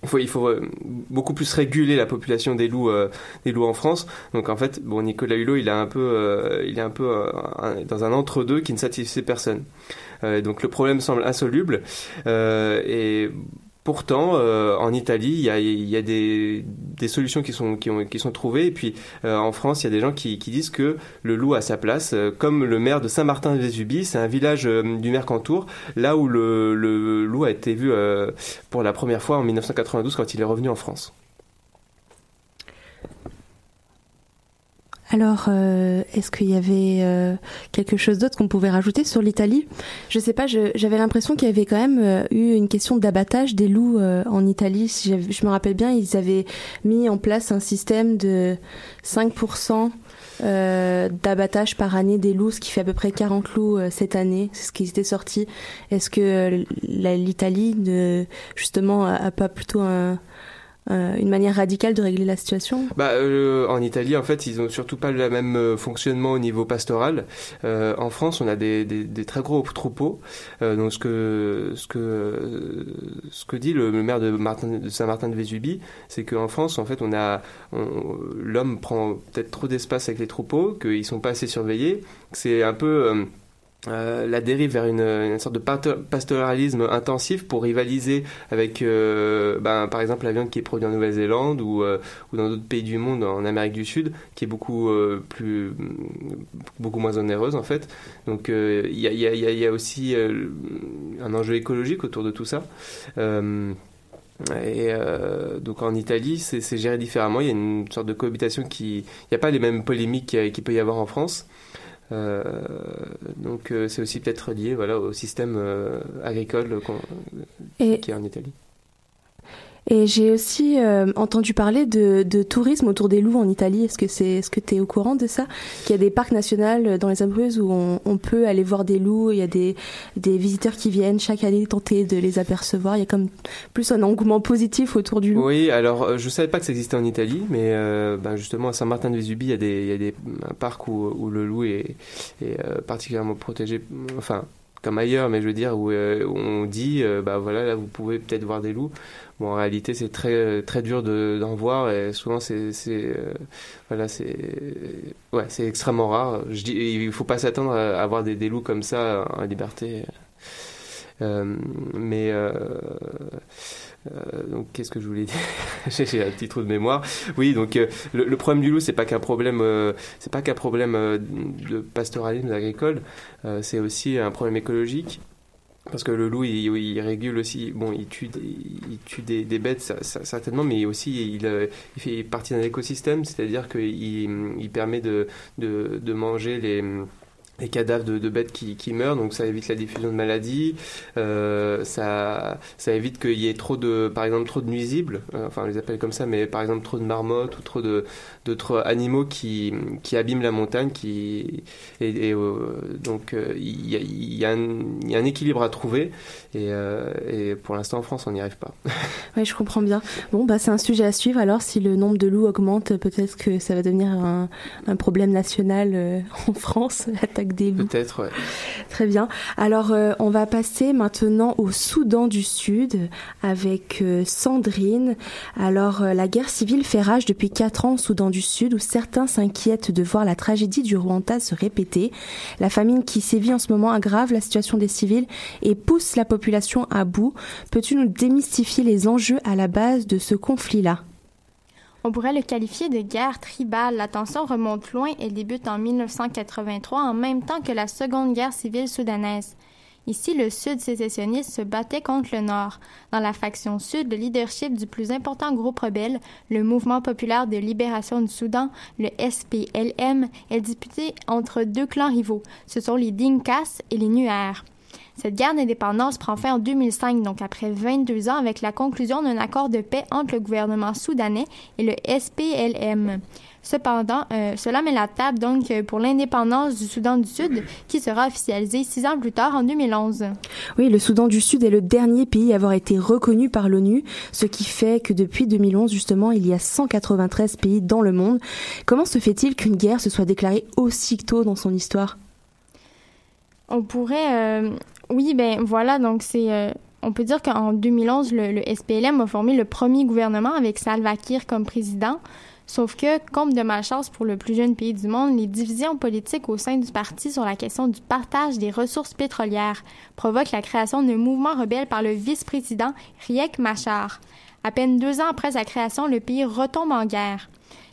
il faut, il faut euh, beaucoup plus réguler la population des loups, euh, des loups en France. Donc en fait, bon, Nicolas Hulot, il est un peu, euh, il est un peu dans un entre-deux qui ne satisfait personne. donc le problème semble insoluble et Pourtant, euh, en Italie, il y a, des, solutions qui sont, trouvées. Et puis, euh, en France, il y a des gens qui, disent que le loup a sa place. Euh, comme le maire de Saint-Martin-Vésubie, c'est un village du Mercantour, là où le, le loup a été vu pour la première fois en 1992 quand il est revenu en France. Alors, euh, est-ce qu'il y avait euh, quelque chose d'autre qu'on pouvait rajouter sur l'Italie? Je sais pas, j'avais l'impression qu'il y avait quand même euh, eu une question d'abattage des loups en Italie. Si je me rappelle bien, ils avaient mis en place un système de 5% d'abattage par année des loups, ce qui fait à peu près 40 loups cette année. C'est ce qui était sorti. Est-ce que l'Italie, justement, a pas plutôt un euh, une manière radicale de régler la situation? Bah, euh, En Italie, en fait, ils ont surtout pas le même euh, fonctionnement au niveau pastoral. en France, on a des, des, très gros troupeaux. donc, ce que, ce, que, ce que dit le, maire de, de Saint-Martin-de-Vésubie, c'est qu'en France, en fait, on a l'homme prend peut-être trop d'espace avec les troupeaux, qu'ils sont pas assez surveillés. C'est un peu euh, la dérive vers une, sorte de pastoralisme intensif pour rivaliser avec, euh, ben, par exemple, la viande qui est produite en Nouvelle-Zélande ou, euh, ou dans d'autres pays du monde, en Amérique du Sud, qui est beaucoup plus, beaucoup moins onéreuse en fait. Donc il y y, a, y, a, aussi un enjeu écologique autour de tout ça. Et donc en Italie, c'est géré différemment. Il y a une sorte de cohabitation qui. Il n'y a pas les mêmes polémiques qu'il peut y avoir en France. Euh, donc euh, c'est aussi peut-être lié voilà, au système euh, agricole qui est en Italie. Et j'ai aussi euh, entendu parler de, de, tourisme autour des loups en Italie. Est-ce que c'est, est-ce que tu es au courant de ça? Qu'il y a des parcs nationaux dans les Abruzzes où on, on, peut aller voir des loups. Il y a des, des visiteurs qui viennent chaque année tenter de les apercevoir. Il y a comme plus un engouement positif autour du loup. Oui, alors euh, je savais pas que ça existait en Italie, mais euh, ben justement à Saint-Martin-de-Vésubie, il y a des, il y a des un parc où, où le loup est, est particulièrement protégé. Enfin, comme ailleurs, mais je veux dire où, on dit, bah voilà, là vous pouvez peut-être voir des loups. Bon, en réalité, c'est très très dur d'en voir et souvent c'est euh, voilà c'est ouais c'est extrêmement rare. Je dis il faut pas s'attendre à avoir des, des, loups comme ça en liberté. Euh, mais euh, donc qu'est-ce que je voulais dire J'ai un petit trou de mémoire. Oui, donc le, problème du loup, c'est pas qu'un problème, c'est pas qu'un problème de pastoralisme agricole, c'est aussi un problème écologique. Parce que le loup, il, régule aussi, bon, il tue, il tue des, bêtes certainement, mais aussi il, euh, il fait partie d'un écosystème, c'est-à-dire qu'il il permet de, de manger les les cadavres de, bêtes qui, meurent, donc ça évite la diffusion de maladies, euh, ça, évite qu'il y ait trop de, par exemple, trop de nuisibles, euh, enfin on les appelle comme ça, mais par exemple trop de marmottes ou trop d'autres animaux qui, abîment la montagne, et, donc il y, a, un équilibre à trouver et, euh, et pour l'instant en France on n'y arrive pas. Oui, je comprends bien. Bon, bah c'est un sujet à suivre. Alors si le nombre de loups augmente, peut-être que ça va devenir un, un problème national en France, l'attaque Peut-être, ouais. Très bien. Alors, euh, on va passer maintenant au Soudan du Sud avec euh, Sandrine. Alors, euh, la guerre civile fait rage depuis quatre ans au Soudan du Sud, où certains s'inquiètent de voir la tragédie du Rwanda se répéter. La famine qui sévit en ce moment aggrave la situation des civils et pousse la population à bout. Peux-tu nous démystifier les enjeux à la base de ce conflit-là? On pourrait le qualifier de guerre tribale. La tension remonte loin et débute en 1983 en même temps que la Seconde Guerre civile soudanaise. Ici, le Sud sécessionniste se battait contre le Nord. Dans la faction Sud, le leadership du plus important groupe rebelle, le Mouvement populaire de libération du Soudan, le SPLM, est disputé entre deux clans rivaux. Ce sont les Dinkas et les Nuers. Cette guerre d'indépendance prend fin en 2005, donc après 22 ans, avec la conclusion d'un accord de paix entre le gouvernement soudanais et le SPLM. Cependant, euh, cela met la table donc pour l'indépendance du Soudan du Sud, qui sera officialisée six ans plus tard en 2011. Oui, le Soudan du Sud est le dernier pays à avoir été reconnu par l'ONU, ce qui fait que depuis 2011 justement, il y a 193 pays dans le monde. Comment se fait-il qu'une guerre se soit déclarée aussitôt dans son histoire? On pourrait euh, oui, ben voilà, donc c'est. Euh, on peut dire qu'en 2011, le, SPLM a formé le premier gouvernement avec Salva Kiir comme président. Sauf que, comme de malchance pour le plus jeune pays du monde, les divisions politiques au sein du parti sur la question du partage des ressources pétrolières provoquent la création d'un mouvement rebelle par le vice-président Riek Machar. À peine deux ans après sa création, le pays retombe en guerre.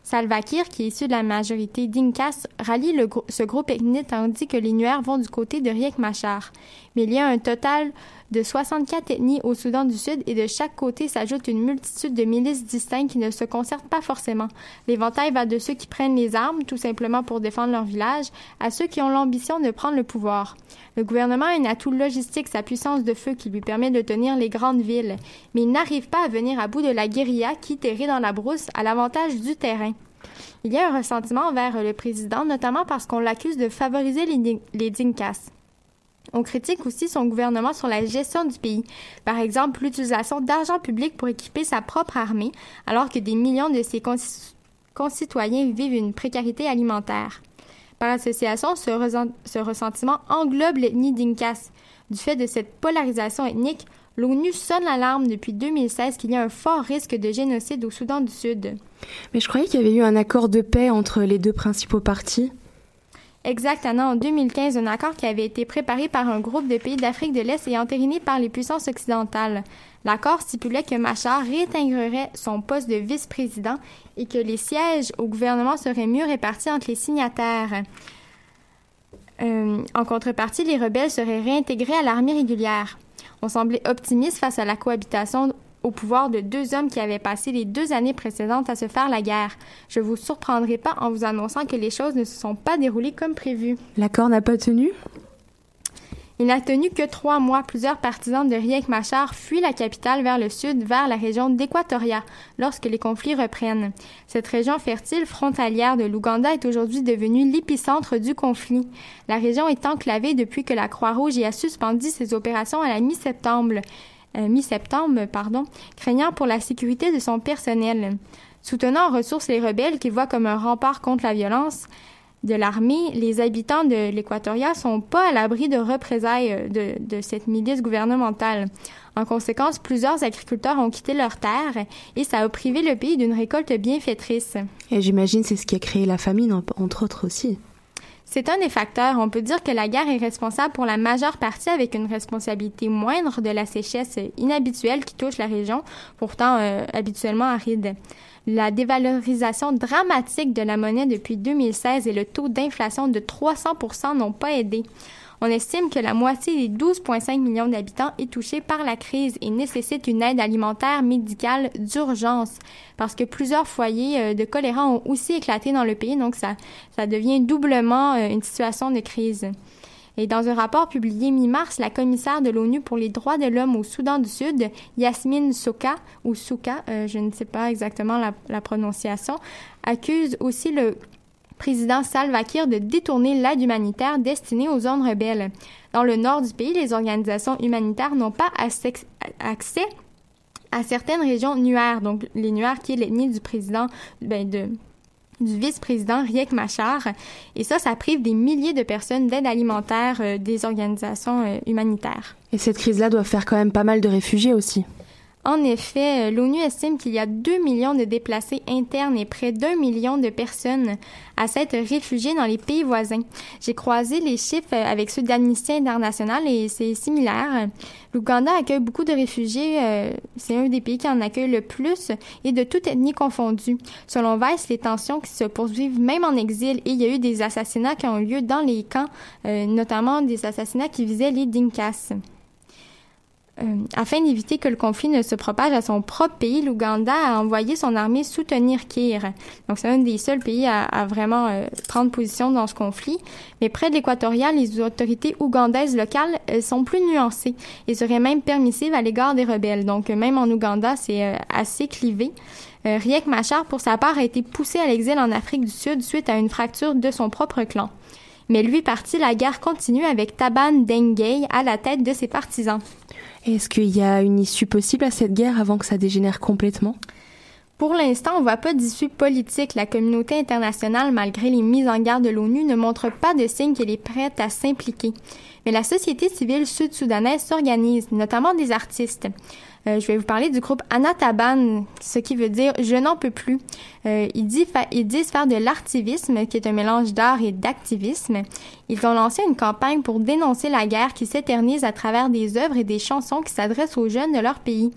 Salva qui est issu de la majorité d'Inkas, rallie ce groupe ethnique tandis que les Nuers vont du côté de Riek Machar. Mais il y a un total de 64 ethnies au Soudan du Sud et de chaque côté s'ajoute une multitude de milices distinctes qui ne se concertent pas forcément. L'éventail va de ceux qui prennent les armes, tout simplement pour défendre leur village, à ceux qui ont l'ambition de prendre le pouvoir. Le gouvernement a un atout logistique, sa puissance de feu qui lui permet de tenir les grandes villes, mais il n'arrive pas à venir à bout de la guérilla qui, terrée dans la brousse, a l'avantage du terrain. Il y a un ressentiment envers le président, notamment parce qu'on l'accuse de favoriser les, les Dinkas. On critique aussi son gouvernement sur la gestion du pays. Par exemple, l'utilisation d'argent public pour équiper sa propre armée, alors que des millions de ses concitoyens vivent une précarité alimentaire. Par association, ce, ressentiment englobe l'ethnie Dinkas. Du fait de cette polarisation ethnique, l'ONU sonne l'alarme depuis 2016 qu'il y a un fort risque de génocide au Soudan du Sud. Mais je croyais qu'il y avait eu un accord de paix entre les deux principaux partis. Exact, Anna. En 2015, un accord qui avait été préparé par un groupe de pays d'Afrique de l'Est et entériné par les puissances occidentales. L'accord stipulait que Machar réintégrerait son poste de vice-président et que les sièges au gouvernement seraient mieux répartis entre les signataires. Euh, en contrepartie, les rebelles seraient réintégrés à l'armée régulière. On semblait optimiste face à la cohabitation au pouvoir de deux hommes qui avaient passé les deux années précédentes à se faire la guerre. Je vous surprendrai pas en vous annonçant que les choses ne se sont pas déroulées comme prévu. L'accord n'a pas tenu? Il n'a tenu que trois mois. Plusieurs partisans de Riek Machar fuient la capitale vers le sud, vers la région d'Équatoria, lorsque les conflits reprennent. Cette région fertile frontalière de l'Ouganda est aujourd'hui devenue l'épicentre du conflit. La région est enclavée depuis que la Croix-Rouge y a suspendu ses opérations à la mi-septembre. Euh, mi-septembre, pardon, craignant pour la sécurité de son personnel. Soutenant en ressources les rebelles qu'il voit comme un rempart contre la violence de l'armée, les habitants de l'Équatoria sont pas à l'abri de représailles euh, de, de, cette milice gouvernementale. En conséquence, plusieurs agriculteurs ont quitté leurs terres et ça a privé le pays d'une récolte bienfaitrice. Et j'imagine c'est ce qui a créé la famine, entre autres aussi. C'est un des facteurs. On peut dire que la guerre est responsable pour la majeure partie avec une responsabilité moindre de la sécheresse inhabituelle qui touche la région, pourtant euh, habituellement aride. La dévalorisation dramatique de la monnaie depuis 2016 et le taux d'inflation de 300% n'ont pas aidé. On estime que la moitié des 12,5 millions d'habitants est touchée par la crise et nécessite une aide alimentaire médicale d'urgence parce que plusieurs foyers euh, de choléra ont aussi éclaté dans le pays, donc ça, devient doublement euh, une situation de crise. Et dans un rapport publié mi-mars, la commissaire de l'ONU pour les droits de l'homme au Soudan du Sud, Yasmine Souka, ou Souka, euh, je ne sais pas exactement la prononciation, accuse aussi le président Salva Kiir de détourner l'aide humanitaire destinée aux zones rebelles. Dans le nord du pays, les organisations humanitaires n'ont pas accès à certaines régions nuaires, donc les nuaires qui est l'ethnie du président, ben de, du vice-président Riek Machar. Et ça, ça prive des milliers de personnes d'aide alimentaire euh, des organisations euh, humanitaires. Et cette crise-là doit faire quand même pas mal de réfugiés aussi. En effet, euh, l'ONU estime qu'il y a 2 millions de déplacés internes et près d'un million de personnes à s'être réfugiées dans les pays voisins. J'ai croisé les chiffres avec ceux d'Amnesty International et c'est similaire. L'Ouganda accueille beaucoup de réfugiés. Euh, c'est un des pays qui en accueille le plus et de toute ethnie confondue. Selon Vice, les tensions qui se poursuivent même en exil et il y a eu des assassinats qui ont eu lieu dans les camps, euh, notamment des assassinats qui visaient les Dinkas. Euh, afin d'éviter que le conflit ne se propage à son propre pays, l'Ouganda a envoyé son armée soutenir Kir. Donc c'est un des seuls pays à, vraiment euh, prendre position dans ce conflit. Mais près de l'équatorial, les autorités ougandaises locales sont plus nuancées et seraient même permissives à l'égard des rebelles. Donc même en Ouganda, c'est euh, assez clivé. Riek Machar, pour sa part, a été poussé à l'exil en Afrique du Sud suite à une fracture de son propre clan. Mais lui parti, la guerre continue avec Taban Dengay à la tête de ses partisans. Est-ce qu'il y a une issue possible à cette guerre avant que ça dégénère complètement? Pour l'instant, on ne voit pas d'issue politique. La communauté internationale, malgré les mises en garde de l'ONU, ne montre pas de signe qu'elle est prête à s'impliquer. Mais la société civile sud-soudanaise s'organise, notamment des artistes. Euh, je vais vous parler du groupe Anataban, ce qui veut dire je n'en peux plus. Euh, ils, disent ils, disent faire de l'artivisme, qui est un mélange d'art et d'activisme. Ils ont lancé une campagne pour dénoncer la guerre qui s'éternise à travers des œuvres et des chansons qui s'adressent aux jeunes de leur pays.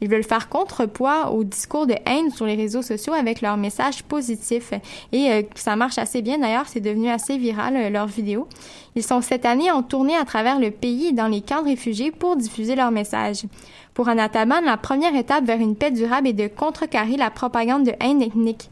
Ils veulent faire contrepoids au discours de haine sur les réseaux sociaux avec leurs messages positifs. Et euh, ça marche assez bien d'ailleurs, c'est devenu assez viral euh, leurs vidéos. Ils sont cette année en tournée à travers le pays dans les camps de réfugiés pour diffuser leurs messages. Pour Anataman, la première étape vers une paix durable est de contrecarrer la propagande de haine ethnique.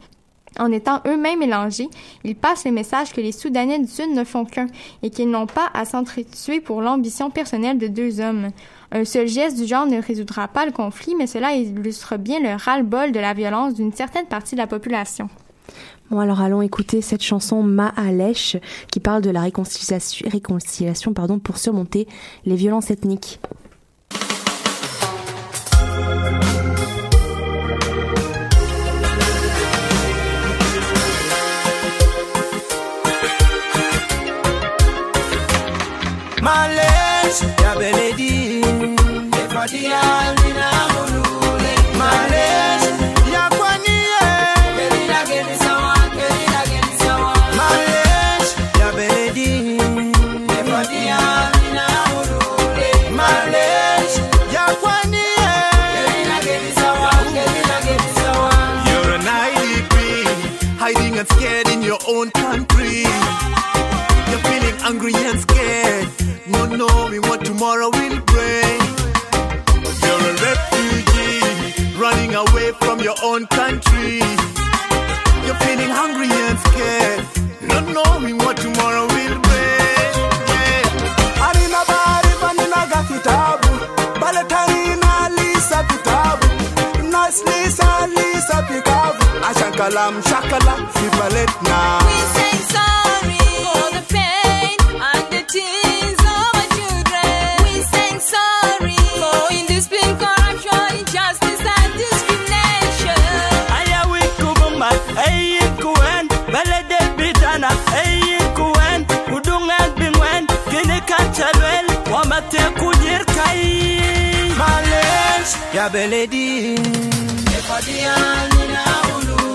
En étant eux-mêmes mélangés, ils passent le message que les Soudanais du Sud ne font qu'un et qu'ils n'ont pas à s'entretuer pour l'ambition personnelle de deux hommes. Un seul geste du genre ne résoudra pas le conflit, mais cela illustre bien le ras-le-bol de la violence d'une certaine partie de la population. Bon, alors allons écouter cette chanson Ma'alèche qui parle de la réconciliation, réconciliation pardon, pour surmonter les violences ethniques. Own country. You're feeling angry and scared, not knowing what tomorrow will bring. You're a refugee, running away from your own country. You're feeling hungry and scared, not knowing what tomorrow will bring. shakalam shakala. We say sorry for the pain and the tears of our children. We say sorry for corruption, injustice, and discrimination. Bitana, udungan wamate ya beledin. Efadian, nina ulu.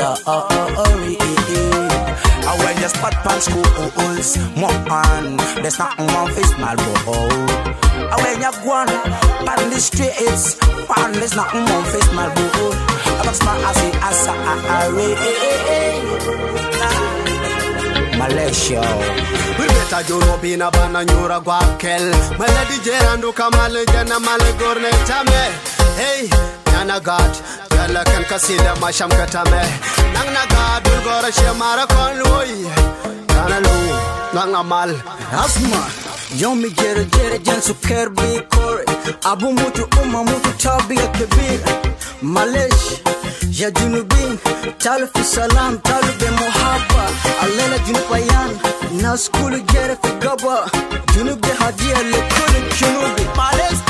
saying oh, oh, oh, sorry. And when you spot pan schools, more on, there's nothing wrong with small boy. And when you go on, pan the streets, pan there's nothing wrong with small boy. I got smart as it as a Malaysia. Bina bana nyura gwakel Mala di jerandu kamale jana male gorne chame Hey, nana god Jala kan kasila masham katame Nang na god ulgora shemara kon lui Nana lu, nang amal Asma Yomi jere jere jen suker bi kore Abu mutu umma mutu tabia kebir Malesh ya junubin Talu fi salam talu be muhabba Alela junubayan Na skulu jere fi gaba Junub de hadia le kulu junubi Males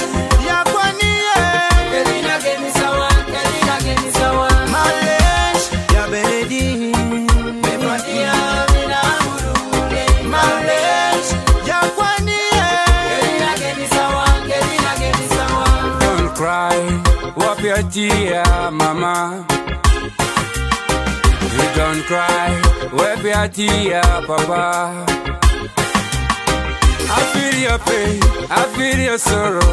tear, mama. You don't cry, wipe your tear, papa. I feel your pain, I feel your sorrow.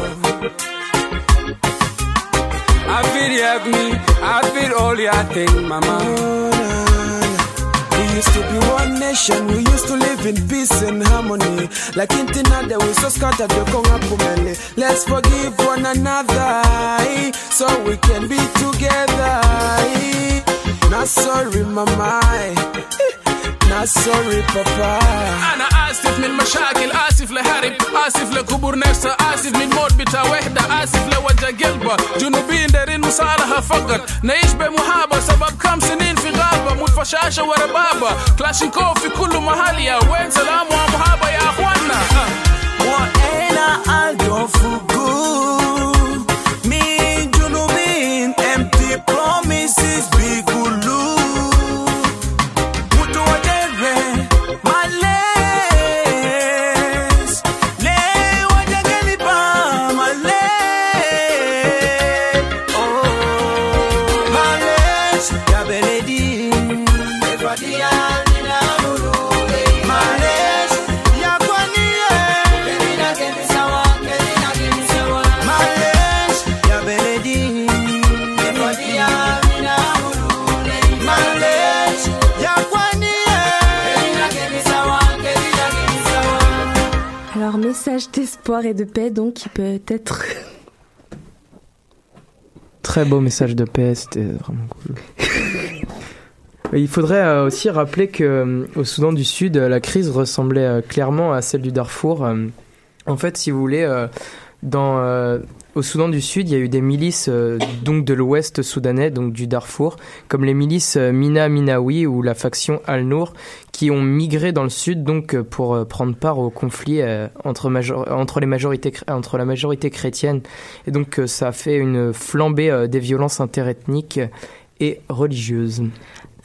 I feel your agony, I feel all your thing, mama. Used to be one nation, we used to live in peace and harmony. Like Intinade, we so scattered the Konga Kumele. Let's forgive one another, so we can be together. Not sorry, mama. أنا سوري بابا أنا آسف من مشاكل آسف لهرب آسف لكبر نفسه آسف من موت بتاع وحدة آسف لوجه قلبه. جنوبي دارين مصالحة فقط. نعيش بمحابة سبب كم سنين في غابة. موت فشاشة ورا بابا. كلاشينكوف في كل محل يا وين سلام ومحابة يا أخوانا وأنا ألدو فوقو et de paix, donc, qui peut être. Très beau message de paix, c'était vraiment cool. Il faudrait euh, aussi rappeler que euh, au Soudan du Sud, euh, la crise ressemblait clairement à celle du Darfour. En fait, si vous voulez, dans, au Soudan du Sud, il y a eu des milices euh, donc de l'Ouest soudanais, donc du Darfour, comme les milices euh, Mina Minawi ou la faction Al-Nour, qui ont migré dans le Sud donc euh, pour prendre part au conflit entre, entre, les majorités, entre la majorité chrétienne. Et donc ça a fait une flambée des violences interethniques et religieuses.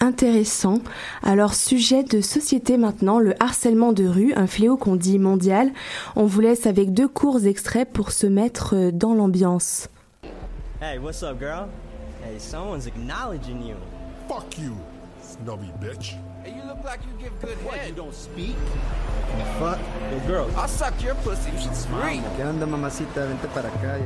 Intéressant. Alors, sujet de société maintenant, le harcèlement de rue, un fléau qu'on dit mondial. On vous laisse avec deux courts extraits pour se mettre euh, dans l'ambiance. Hey, what's up, girl? Hey, someone's acknowledging you. Fuck you, snubby bitch. Hey, you look like you give good head. you don't speak? Fuck? Yo, girl. I'll suck your pussy. You should scream. ¿Qué onda, mamacita? Vente para acá.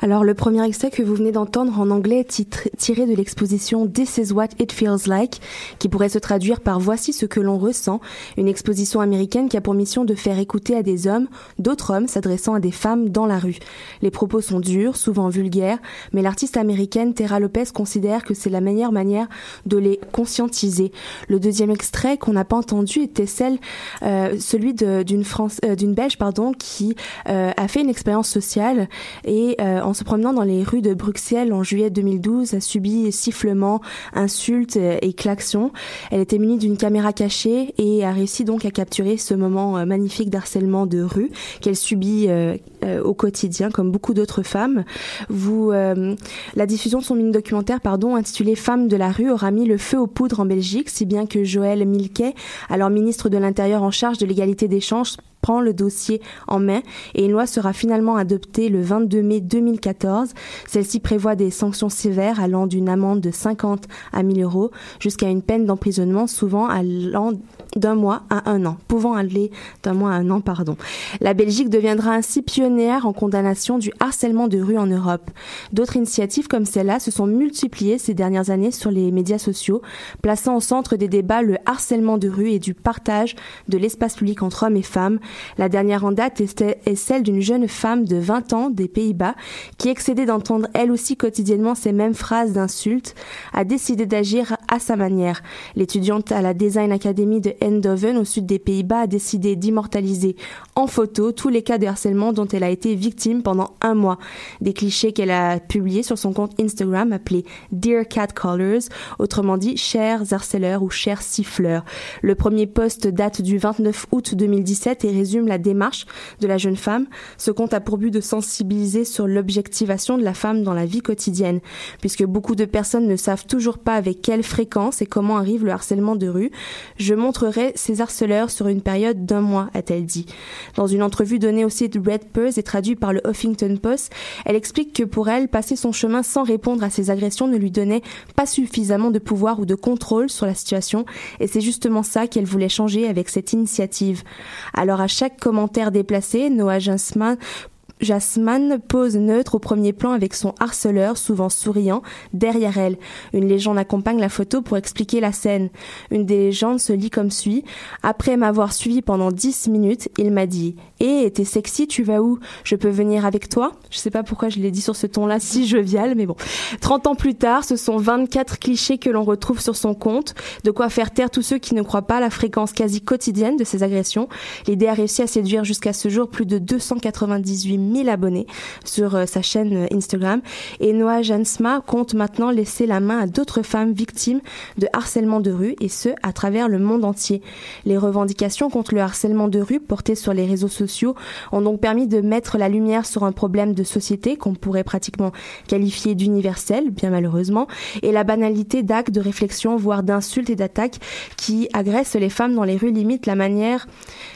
Alors, le premier extrait que vous venez d'entendre en anglais est tiré de l'exposition This is what it feels like, qui pourrait se traduire par Voici ce que l'on ressent, une exposition américaine qui a pour mission de faire écouter à des hommes, d'autres hommes s'adressant à des femmes dans la rue. Les propos sont durs, souvent vulgaires, mais l'artiste américaine Tera Lopez considère que c'est la meilleure manière de les conscientiser. Le deuxième extrait qu'on n'a pas entendu était celle, euh, celui d'une euh, Belge, pardon, qui euh, a fait une expérience sociale et euh, en se promenant dans les rues de Bruxelles en juillet 2012 a subi sifflements, insultes euh, et klaxons. Elle était munie d'une caméra cachée et a réussi donc à capturer ce moment euh, magnifique d'harcèlement de rue qu'elle subit euh, au quotidien comme beaucoup d'autres femmes. Vous, euh, la diffusion de son mini-documentaire, pardon, intitulé Femmes de la rue, aura mis le feu aux poudres en Belgique, si bien que Joël Milquet, alors ministre de l'Intérieur en charge de l'égalité des chances, prend le dossier en main et une loi sera finalement adoptée le 22 mai 2014. Celle-ci prévoit des sanctions sévères allant d'une amende de 50 à 1000 euros jusqu'à une peine d'emprisonnement souvent allant d'un mois à un an, pouvant aller d'un mois à un an, pardon. La Belgique deviendra ainsi pionnière en condamnation du harcèlement de rue en Europe. D'autres initiatives comme celle-là se sont multipliées ces dernières années sur les médias sociaux, plaçant au centre des débats le harcèlement de rue et du partage de l'espace public entre hommes et femmes. La dernière en date est celle d'une jeune femme de 20 ans des Pays-Bas qui, excédée d'entendre elle aussi quotidiennement ces mêmes phrases d'insultes, a décidé d'agir à sa manière. L'étudiante à la Design Academy de Eindhoven au sud des Pays-Bas a décidé d'immortaliser en photo tous les cas de harcèlement dont elle a été victime pendant un mois. Des clichés qu'elle a publiés sur son compte Instagram appelé Dear Catcallers, autrement dit chers harceleurs ou chers siffleurs. Le premier post date du 29 août 2017 et résume la démarche de la jeune femme. Ce compte a pour but de sensibiliser sur l'objectivation de la femme dans la vie quotidienne, puisque beaucoup de personnes ne savent toujours pas avec quelle fréquence et comment arrive le harcèlement de rue. Je ces harceleurs sur une période d'un mois, a-t-elle dit. Dans une entrevue donnée au site Red Purse et traduite par le Huffington Post, elle explique que pour elle, passer son chemin sans répondre à ces agressions ne lui donnait pas suffisamment de pouvoir ou de contrôle sur la situation, et c'est justement ça qu'elle voulait changer avec cette initiative. Alors à chaque commentaire déplacé, Noah Jinsman Jasmine pose neutre au premier plan avec son harceleur, souvent souriant, derrière elle. Une légende accompagne la photo pour expliquer la scène. Une des légendes se lit comme suit. Après m'avoir suivi pendant 10 minutes, il m'a dit Eh, t'es sexy, tu vas où? Je peux venir avec toi? Je sais pas pourquoi je l'ai dit sur ce ton-là si jovial, mais bon. 30 ans plus tard, ce sont 24 clichés que l'on retrouve sur son compte. De quoi faire taire tous ceux qui ne croient pas à la fréquence quasi quotidienne de ces agressions. L'idée a réussi à séduire jusqu'à ce jour plus de 298 000 abonnés sur euh, sa chaîne euh, Instagram. Et Noah Jansma compte maintenant laisser la main à d'autres femmes victimes de harcèlement de rue, et ce, à travers le monde entier. Les revendications contre le harcèlement de rue portées sur les réseaux sociaux ont donc permis de mettre la lumière sur un problème de société qu'on pourrait pratiquement qualifier d'universel, bien malheureusement, et la banalité d'actes de réflexion, voire d'insultes et d'attaques qui agressent les femmes dans les rues limite la manière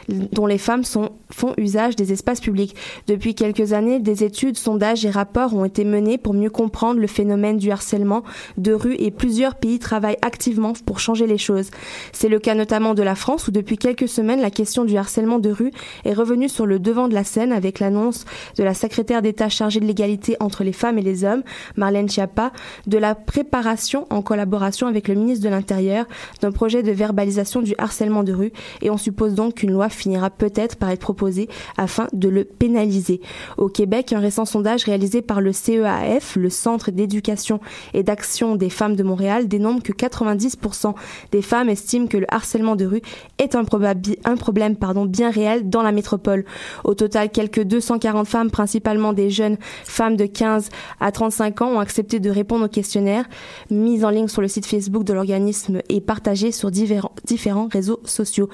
dont les femmes font usage des espaces publics. Depuis quelques années, des études, sondages et rapports ont été menés pour mieux comprendre le phénomène du harcèlement de rue et plusieurs pays travaillent activement pour changer les choses. C'est le cas notamment de la France où depuis quelques semaines, la question du harcèlement de rue est revenue sur le devant de la scène avec l'annonce de la secrétaire d'État chargée de l'égalité entre les femmes et les hommes, Marlène Schiappa, de la préparation en collaboration avec le ministre de l'Intérieur d'un projet de verbalisation du harcèlement de rue et on suppose donc qu'une loi finira peut-être par être proposée afin de le pénaliser. Au Québec, un récent sondage réalisé par le CEAF, le Centre d'éducation et d'action des femmes de Montréal, dénombre que 90% des femmes estiment que le harcèlement de rue est un, problème bien réel dans la métropole. Au total, quelques 240 femmes, principalement des jeunes femmes de 15 à 35 ans, ont accepté de répondre au questionnaire mis en ligne sur le site Facebook de l'organisme et partagé sur divers- différents réseaux sociaux.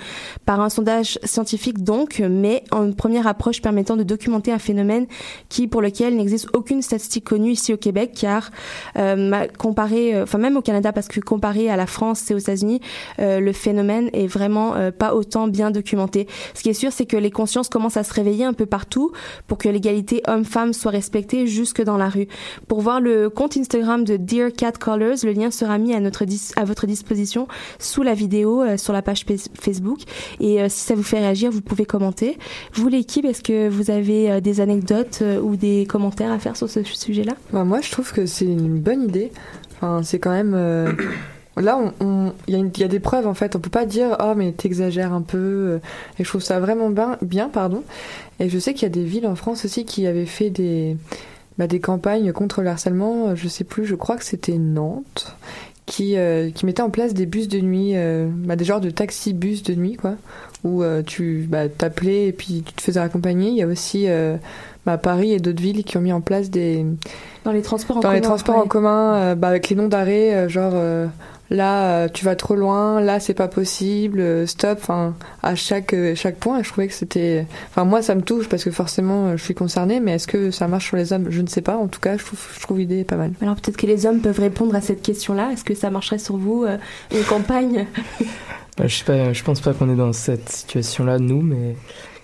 Par un sondage scientifique donc, mais en une première approche permettant de documenter un phénomène qui, pour lequel n'existe aucune statistique connue ici au Québec, car euh, comparé, euh, enfin même au Canada, parce que comparé à la France et aux États-Unis, euh, le phénomène est vraiment pas autant bien documenté. Ce qui est sûr, c'est que les consciences commencent à se réveiller un peu partout pour que l'égalité homme-femme soit respectée jusque dans la rue. Pour voir le compte Instagram de Dear Cat Colors, le lien sera mis à, notre à votre disposition sous la vidéo euh, sur la page Facebook. Et euh, si ça vous fait réagir, vous pouvez commenter. Vous, l'équipe, est-ce que vous avez euh, des anecdotes ou des commentaires à faire sur ce sujet-là? Bah, moi, je trouve que c'est une bonne idée. Enfin, c'est quand même. Là, on- on- il y, y a des preuves en fait. On peut pas dire oh mais t'exagères un peu. euh, Et je trouve ça vraiment bien, bien pardon. Et je sais qu'il y a des villes en France aussi qui avaient fait des bah, des campagnes contre le harcèlement. Je sais plus. Je crois que c'était Nantes qui euh, qui mettait en place des bus de nuit, euh, bah, des genres de taxi bus de nuit quoi, où euh, tu bah, t'appelais et puis tu te faisais accompagner. Il y a aussi euh, bah, Paris et d'autres villes qui ont mis en place des Dans les transports en dans les commun, transports en commun, euh, bah, avec les noms d'arrêt, euh, genre euh, là euh, tu vas trop loin, là c'est pas possible, euh, stop, enfin à chaque euh, chaque point. Je trouvais que c'était, enfin moi ça me touche parce que forcément je suis concernée, mais est-ce que ça marche sur les hommes? Je ne sais pas. En tout cas, je trouve je trouve l'idée pas mal. Alors peut-être que les hommes peuvent répondre à cette question-là. Est-ce que ça marcherait sur vous, euh, une campagne? Bah, je sais pas, je pense pas qu'on est dans cette situation-là nous, mais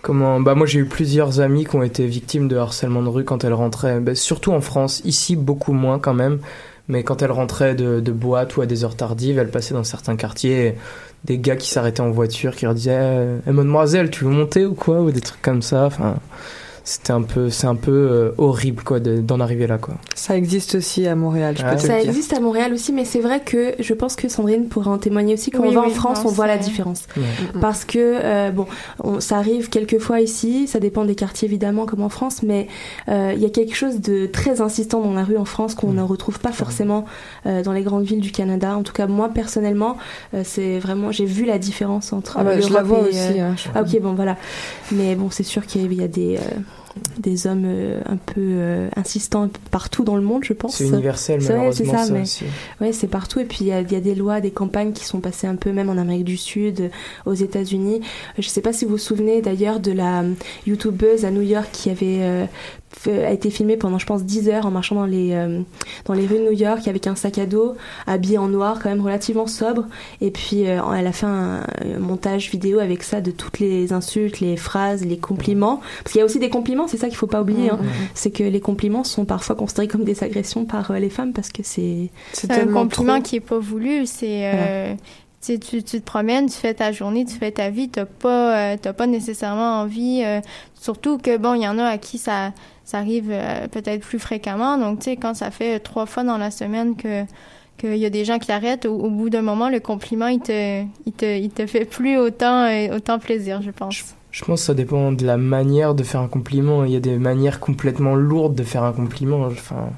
comment Bah moi j'ai eu plusieurs amies qui ont été victimes de harcèlement de rue quand elles rentraient, bah, surtout en France, ici beaucoup moins quand même. Mais quand elles rentraient de, boîte ou à des heures tardives, elles passaient dans certains quartiers, des gars qui s'arrêtaient en voiture, qui leur disaient eh, eh, mademoiselle, tu veux monter ou quoi Ou des trucs comme ça. Enfin, c'était un peu, c'est un peu euh, horrible quoi de- d'en arriver là quoi. Ça existe aussi à Montréal, je peux te Ça le dire. existe à Montréal aussi, mais c'est vrai que je pense que Sandrine pourrait en témoigner aussi. Quand Oui, on va oui, en France, on voit la différence. Ouais. Parce que, euh, bon, on- ça arrive quelques fois ici, ça dépend des quartiers évidemment, comme en France, mais euh, il y a quelque chose de très insistant dans la rue en France qu'on ne retrouve pas forcément euh, dans les grandes villes du Canada. En tout cas, moi personnellement, euh, c'est vraiment, j'ai vu la différence entre. Ah bah, je la l'Europe vois et, aussi, hein, je- Ah ok, bon voilà. Mais bon, c'est sûr qu'il y a des. Des hommes euh, un peu euh, insistants partout dans le monde, je pense. C'est universel, vrai, c'est malheureusement, ça, ça mais aussi. ouais, c'est partout. Et puis il y, y a des lois, des campagnes qui sont passées un peu même en Amérique du Sud, euh, aux États-Unis. Je sais pas si vous vous souvenez d'ailleurs de la youtubeuse à New York qui avait a été filmée pendant je pense 10 heures en marchant dans les euh, dans les rues de New York avec un sac à dos, habillée en noir, quand même relativement sobre. Et puis euh, elle a fait un, un montage vidéo avec ça de toutes les insultes, les phrases, les compliments. Parce qu'il y a aussi des compliments, c'est ça qu'il faut pas oublier. hein. C'est que les compliments sont parfois considérés comme des agressions par euh, les femmes parce que c'est C'est un compliment qui est pas voulu. C'est euh, tu, tu, te promènes, tu fais ta journée, tu fais ta vie, t'as pas, euh, t'as pas nécessairement envie, euh, surtout que bon, il y en a à qui ça, ça arrive euh, peut-être plus fréquemment. Donc, tu sais, quand ça fait trois fois dans la semaine que qu'il y a des gens qui l'arrêtent, au, bout d'un moment, le compliment, il te, il te, il te fait plus autant, euh, autant plaisir, je pense. Pense que ça dépend de la manière de faire un compliment. Il y a des manières complètement lourdes de faire un compliment. Enfin,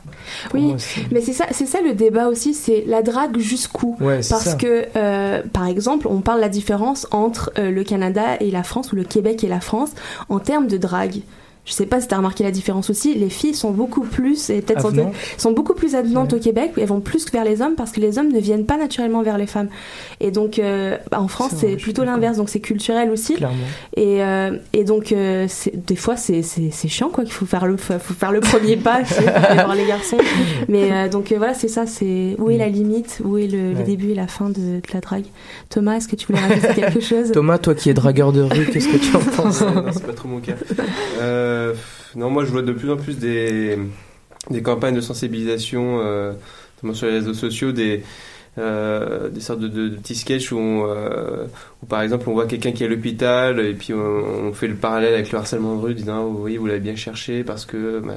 Oui, mais c'est ça, c'est ça le débat aussi, c'est la drague jusqu'où? Ouais, Parce ça. que, euh, par exemple, on parle de la différence entre euh, le Canada et la France, ou le Québec et la France, en termes de drague. Je sais pas si t'as remarqué la différence aussi. Les filles sont beaucoup plus, et peut-être Avenantes. sont beaucoup plus avenantes au Québec. Elles vont plus vers les hommes parce que les hommes ne viennent pas naturellement vers les femmes. Et donc, euh, bah, en France, c'est plutôt l'inverse. Donc, c'est culturel aussi. Clairement. Et, euh, et donc, euh, c'est- des fois, c'est c'est- c'est chiant, quoi, qu'il faut faire le, faut faire le premier pas tu voir les garçons. Mais euh, donc, euh, voilà, c'est ça. C'est où est la limite, où est le, le Ouais. début et la fin de, de la drague. Thomas, est-ce que tu voulais rajouter quelque chose? Thomas, toi qui es dragueur de rue, qu'est-ce que tu en penses? Ouais, non, c'est pas trop mon cas. Euh, non, moi je vois de plus en plus des, des campagnes de sensibilisation, euh, notamment sur les réseaux sociaux, des, euh, des sortes de, de- de petits sketchs où, on, euh, où, par exemple on voit quelqu'un qui est à l'hôpital et puis on, on fait le parallèle avec le harcèlement de rue, disant vous voyez vous l'avez bien cherché parce que, bah,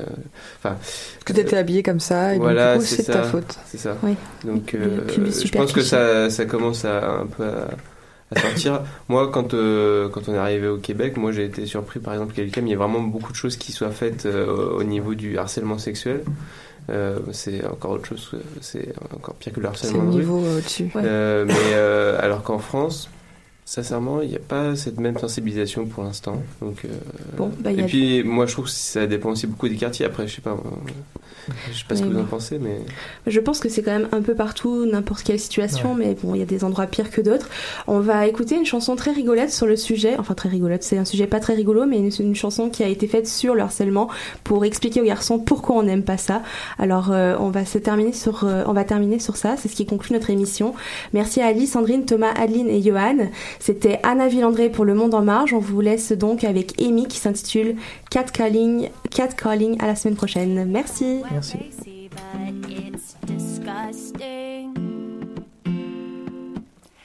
enfin, Que t'étais habillé comme ça, et voilà, donc du coup, c'est ta faute. C'est ça. Oui. Donc, euh, je pense que ça, ça commence à un peu à, à sortir. moi, quand euh, quand on est arrivé au Québec, moi j'ai été surpris, par exemple, quelqu'un, il y a vraiment beaucoup de choses qui soient faites euh, au niveau du harcèlement sexuel. Euh, c'est encore autre chose, c'est encore pire que le C'est harcèlement le de rue. niveau au-dessus. Euh, mais euh, alors qu'en France, sincèrement, il n'y a pas cette même sensibilisation pour l'instant. Donc, euh, Bon, bah, et a- puis moi, je trouve que ça dépend aussi beaucoup des quartiers. Après, je sais pas, je sais pas ce que vous en pensez, mais Je pense que c'est quand même un peu partout, n'importe quelle situation, mais bon, il y a des endroits pires que d'autres. On va écouter une chanson très rigolote sur le sujet, enfin très rigolote, c'est un sujet pas très rigolo, mais une, une chanson qui a été faite sur le harcèlement pour expliquer aux garçons pourquoi on n'aime pas ça. Alors, euh, on va se terminer sur, euh, on va terminer sur ça, c'est ce qui conclut notre émission. Merci à Alice, Sandrine, Thomas, Adeline et Johan. C'était Anna Villandré pour Le Monde en Marge. On vous laisse donc avec Amy qui s'intitule Cat Calling. Cat Calling. À la semaine prochaine. Merci. Merci. but it's disgusting.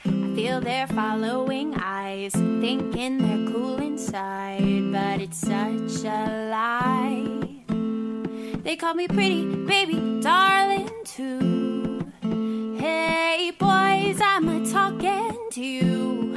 I feel their following eyes, thinking they're cool inside, but it's such a lie. They call me pretty, baby, darling, too. Hey, boys, I'm a talking to you.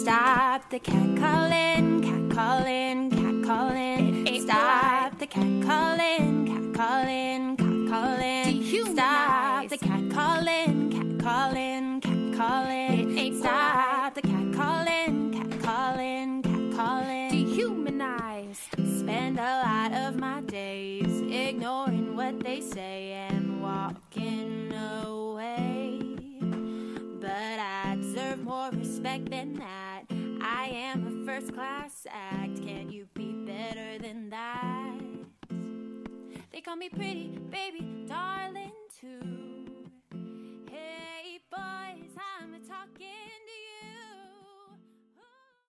Stop the cat calling, cat calling, cat calling. Stop the cat calling, cat calling, cat calling. Stop the cat calling, cat calling, cat calling. Stop the cat calling, cat calling, cat calling. Dehumanized. Spend a lot of my days ignoring what they say and walking away. But I more respect than that. I am a first class act. Can you be better than that? They call me pretty, baby, darling, too. Hey, boys, I'm talking to you.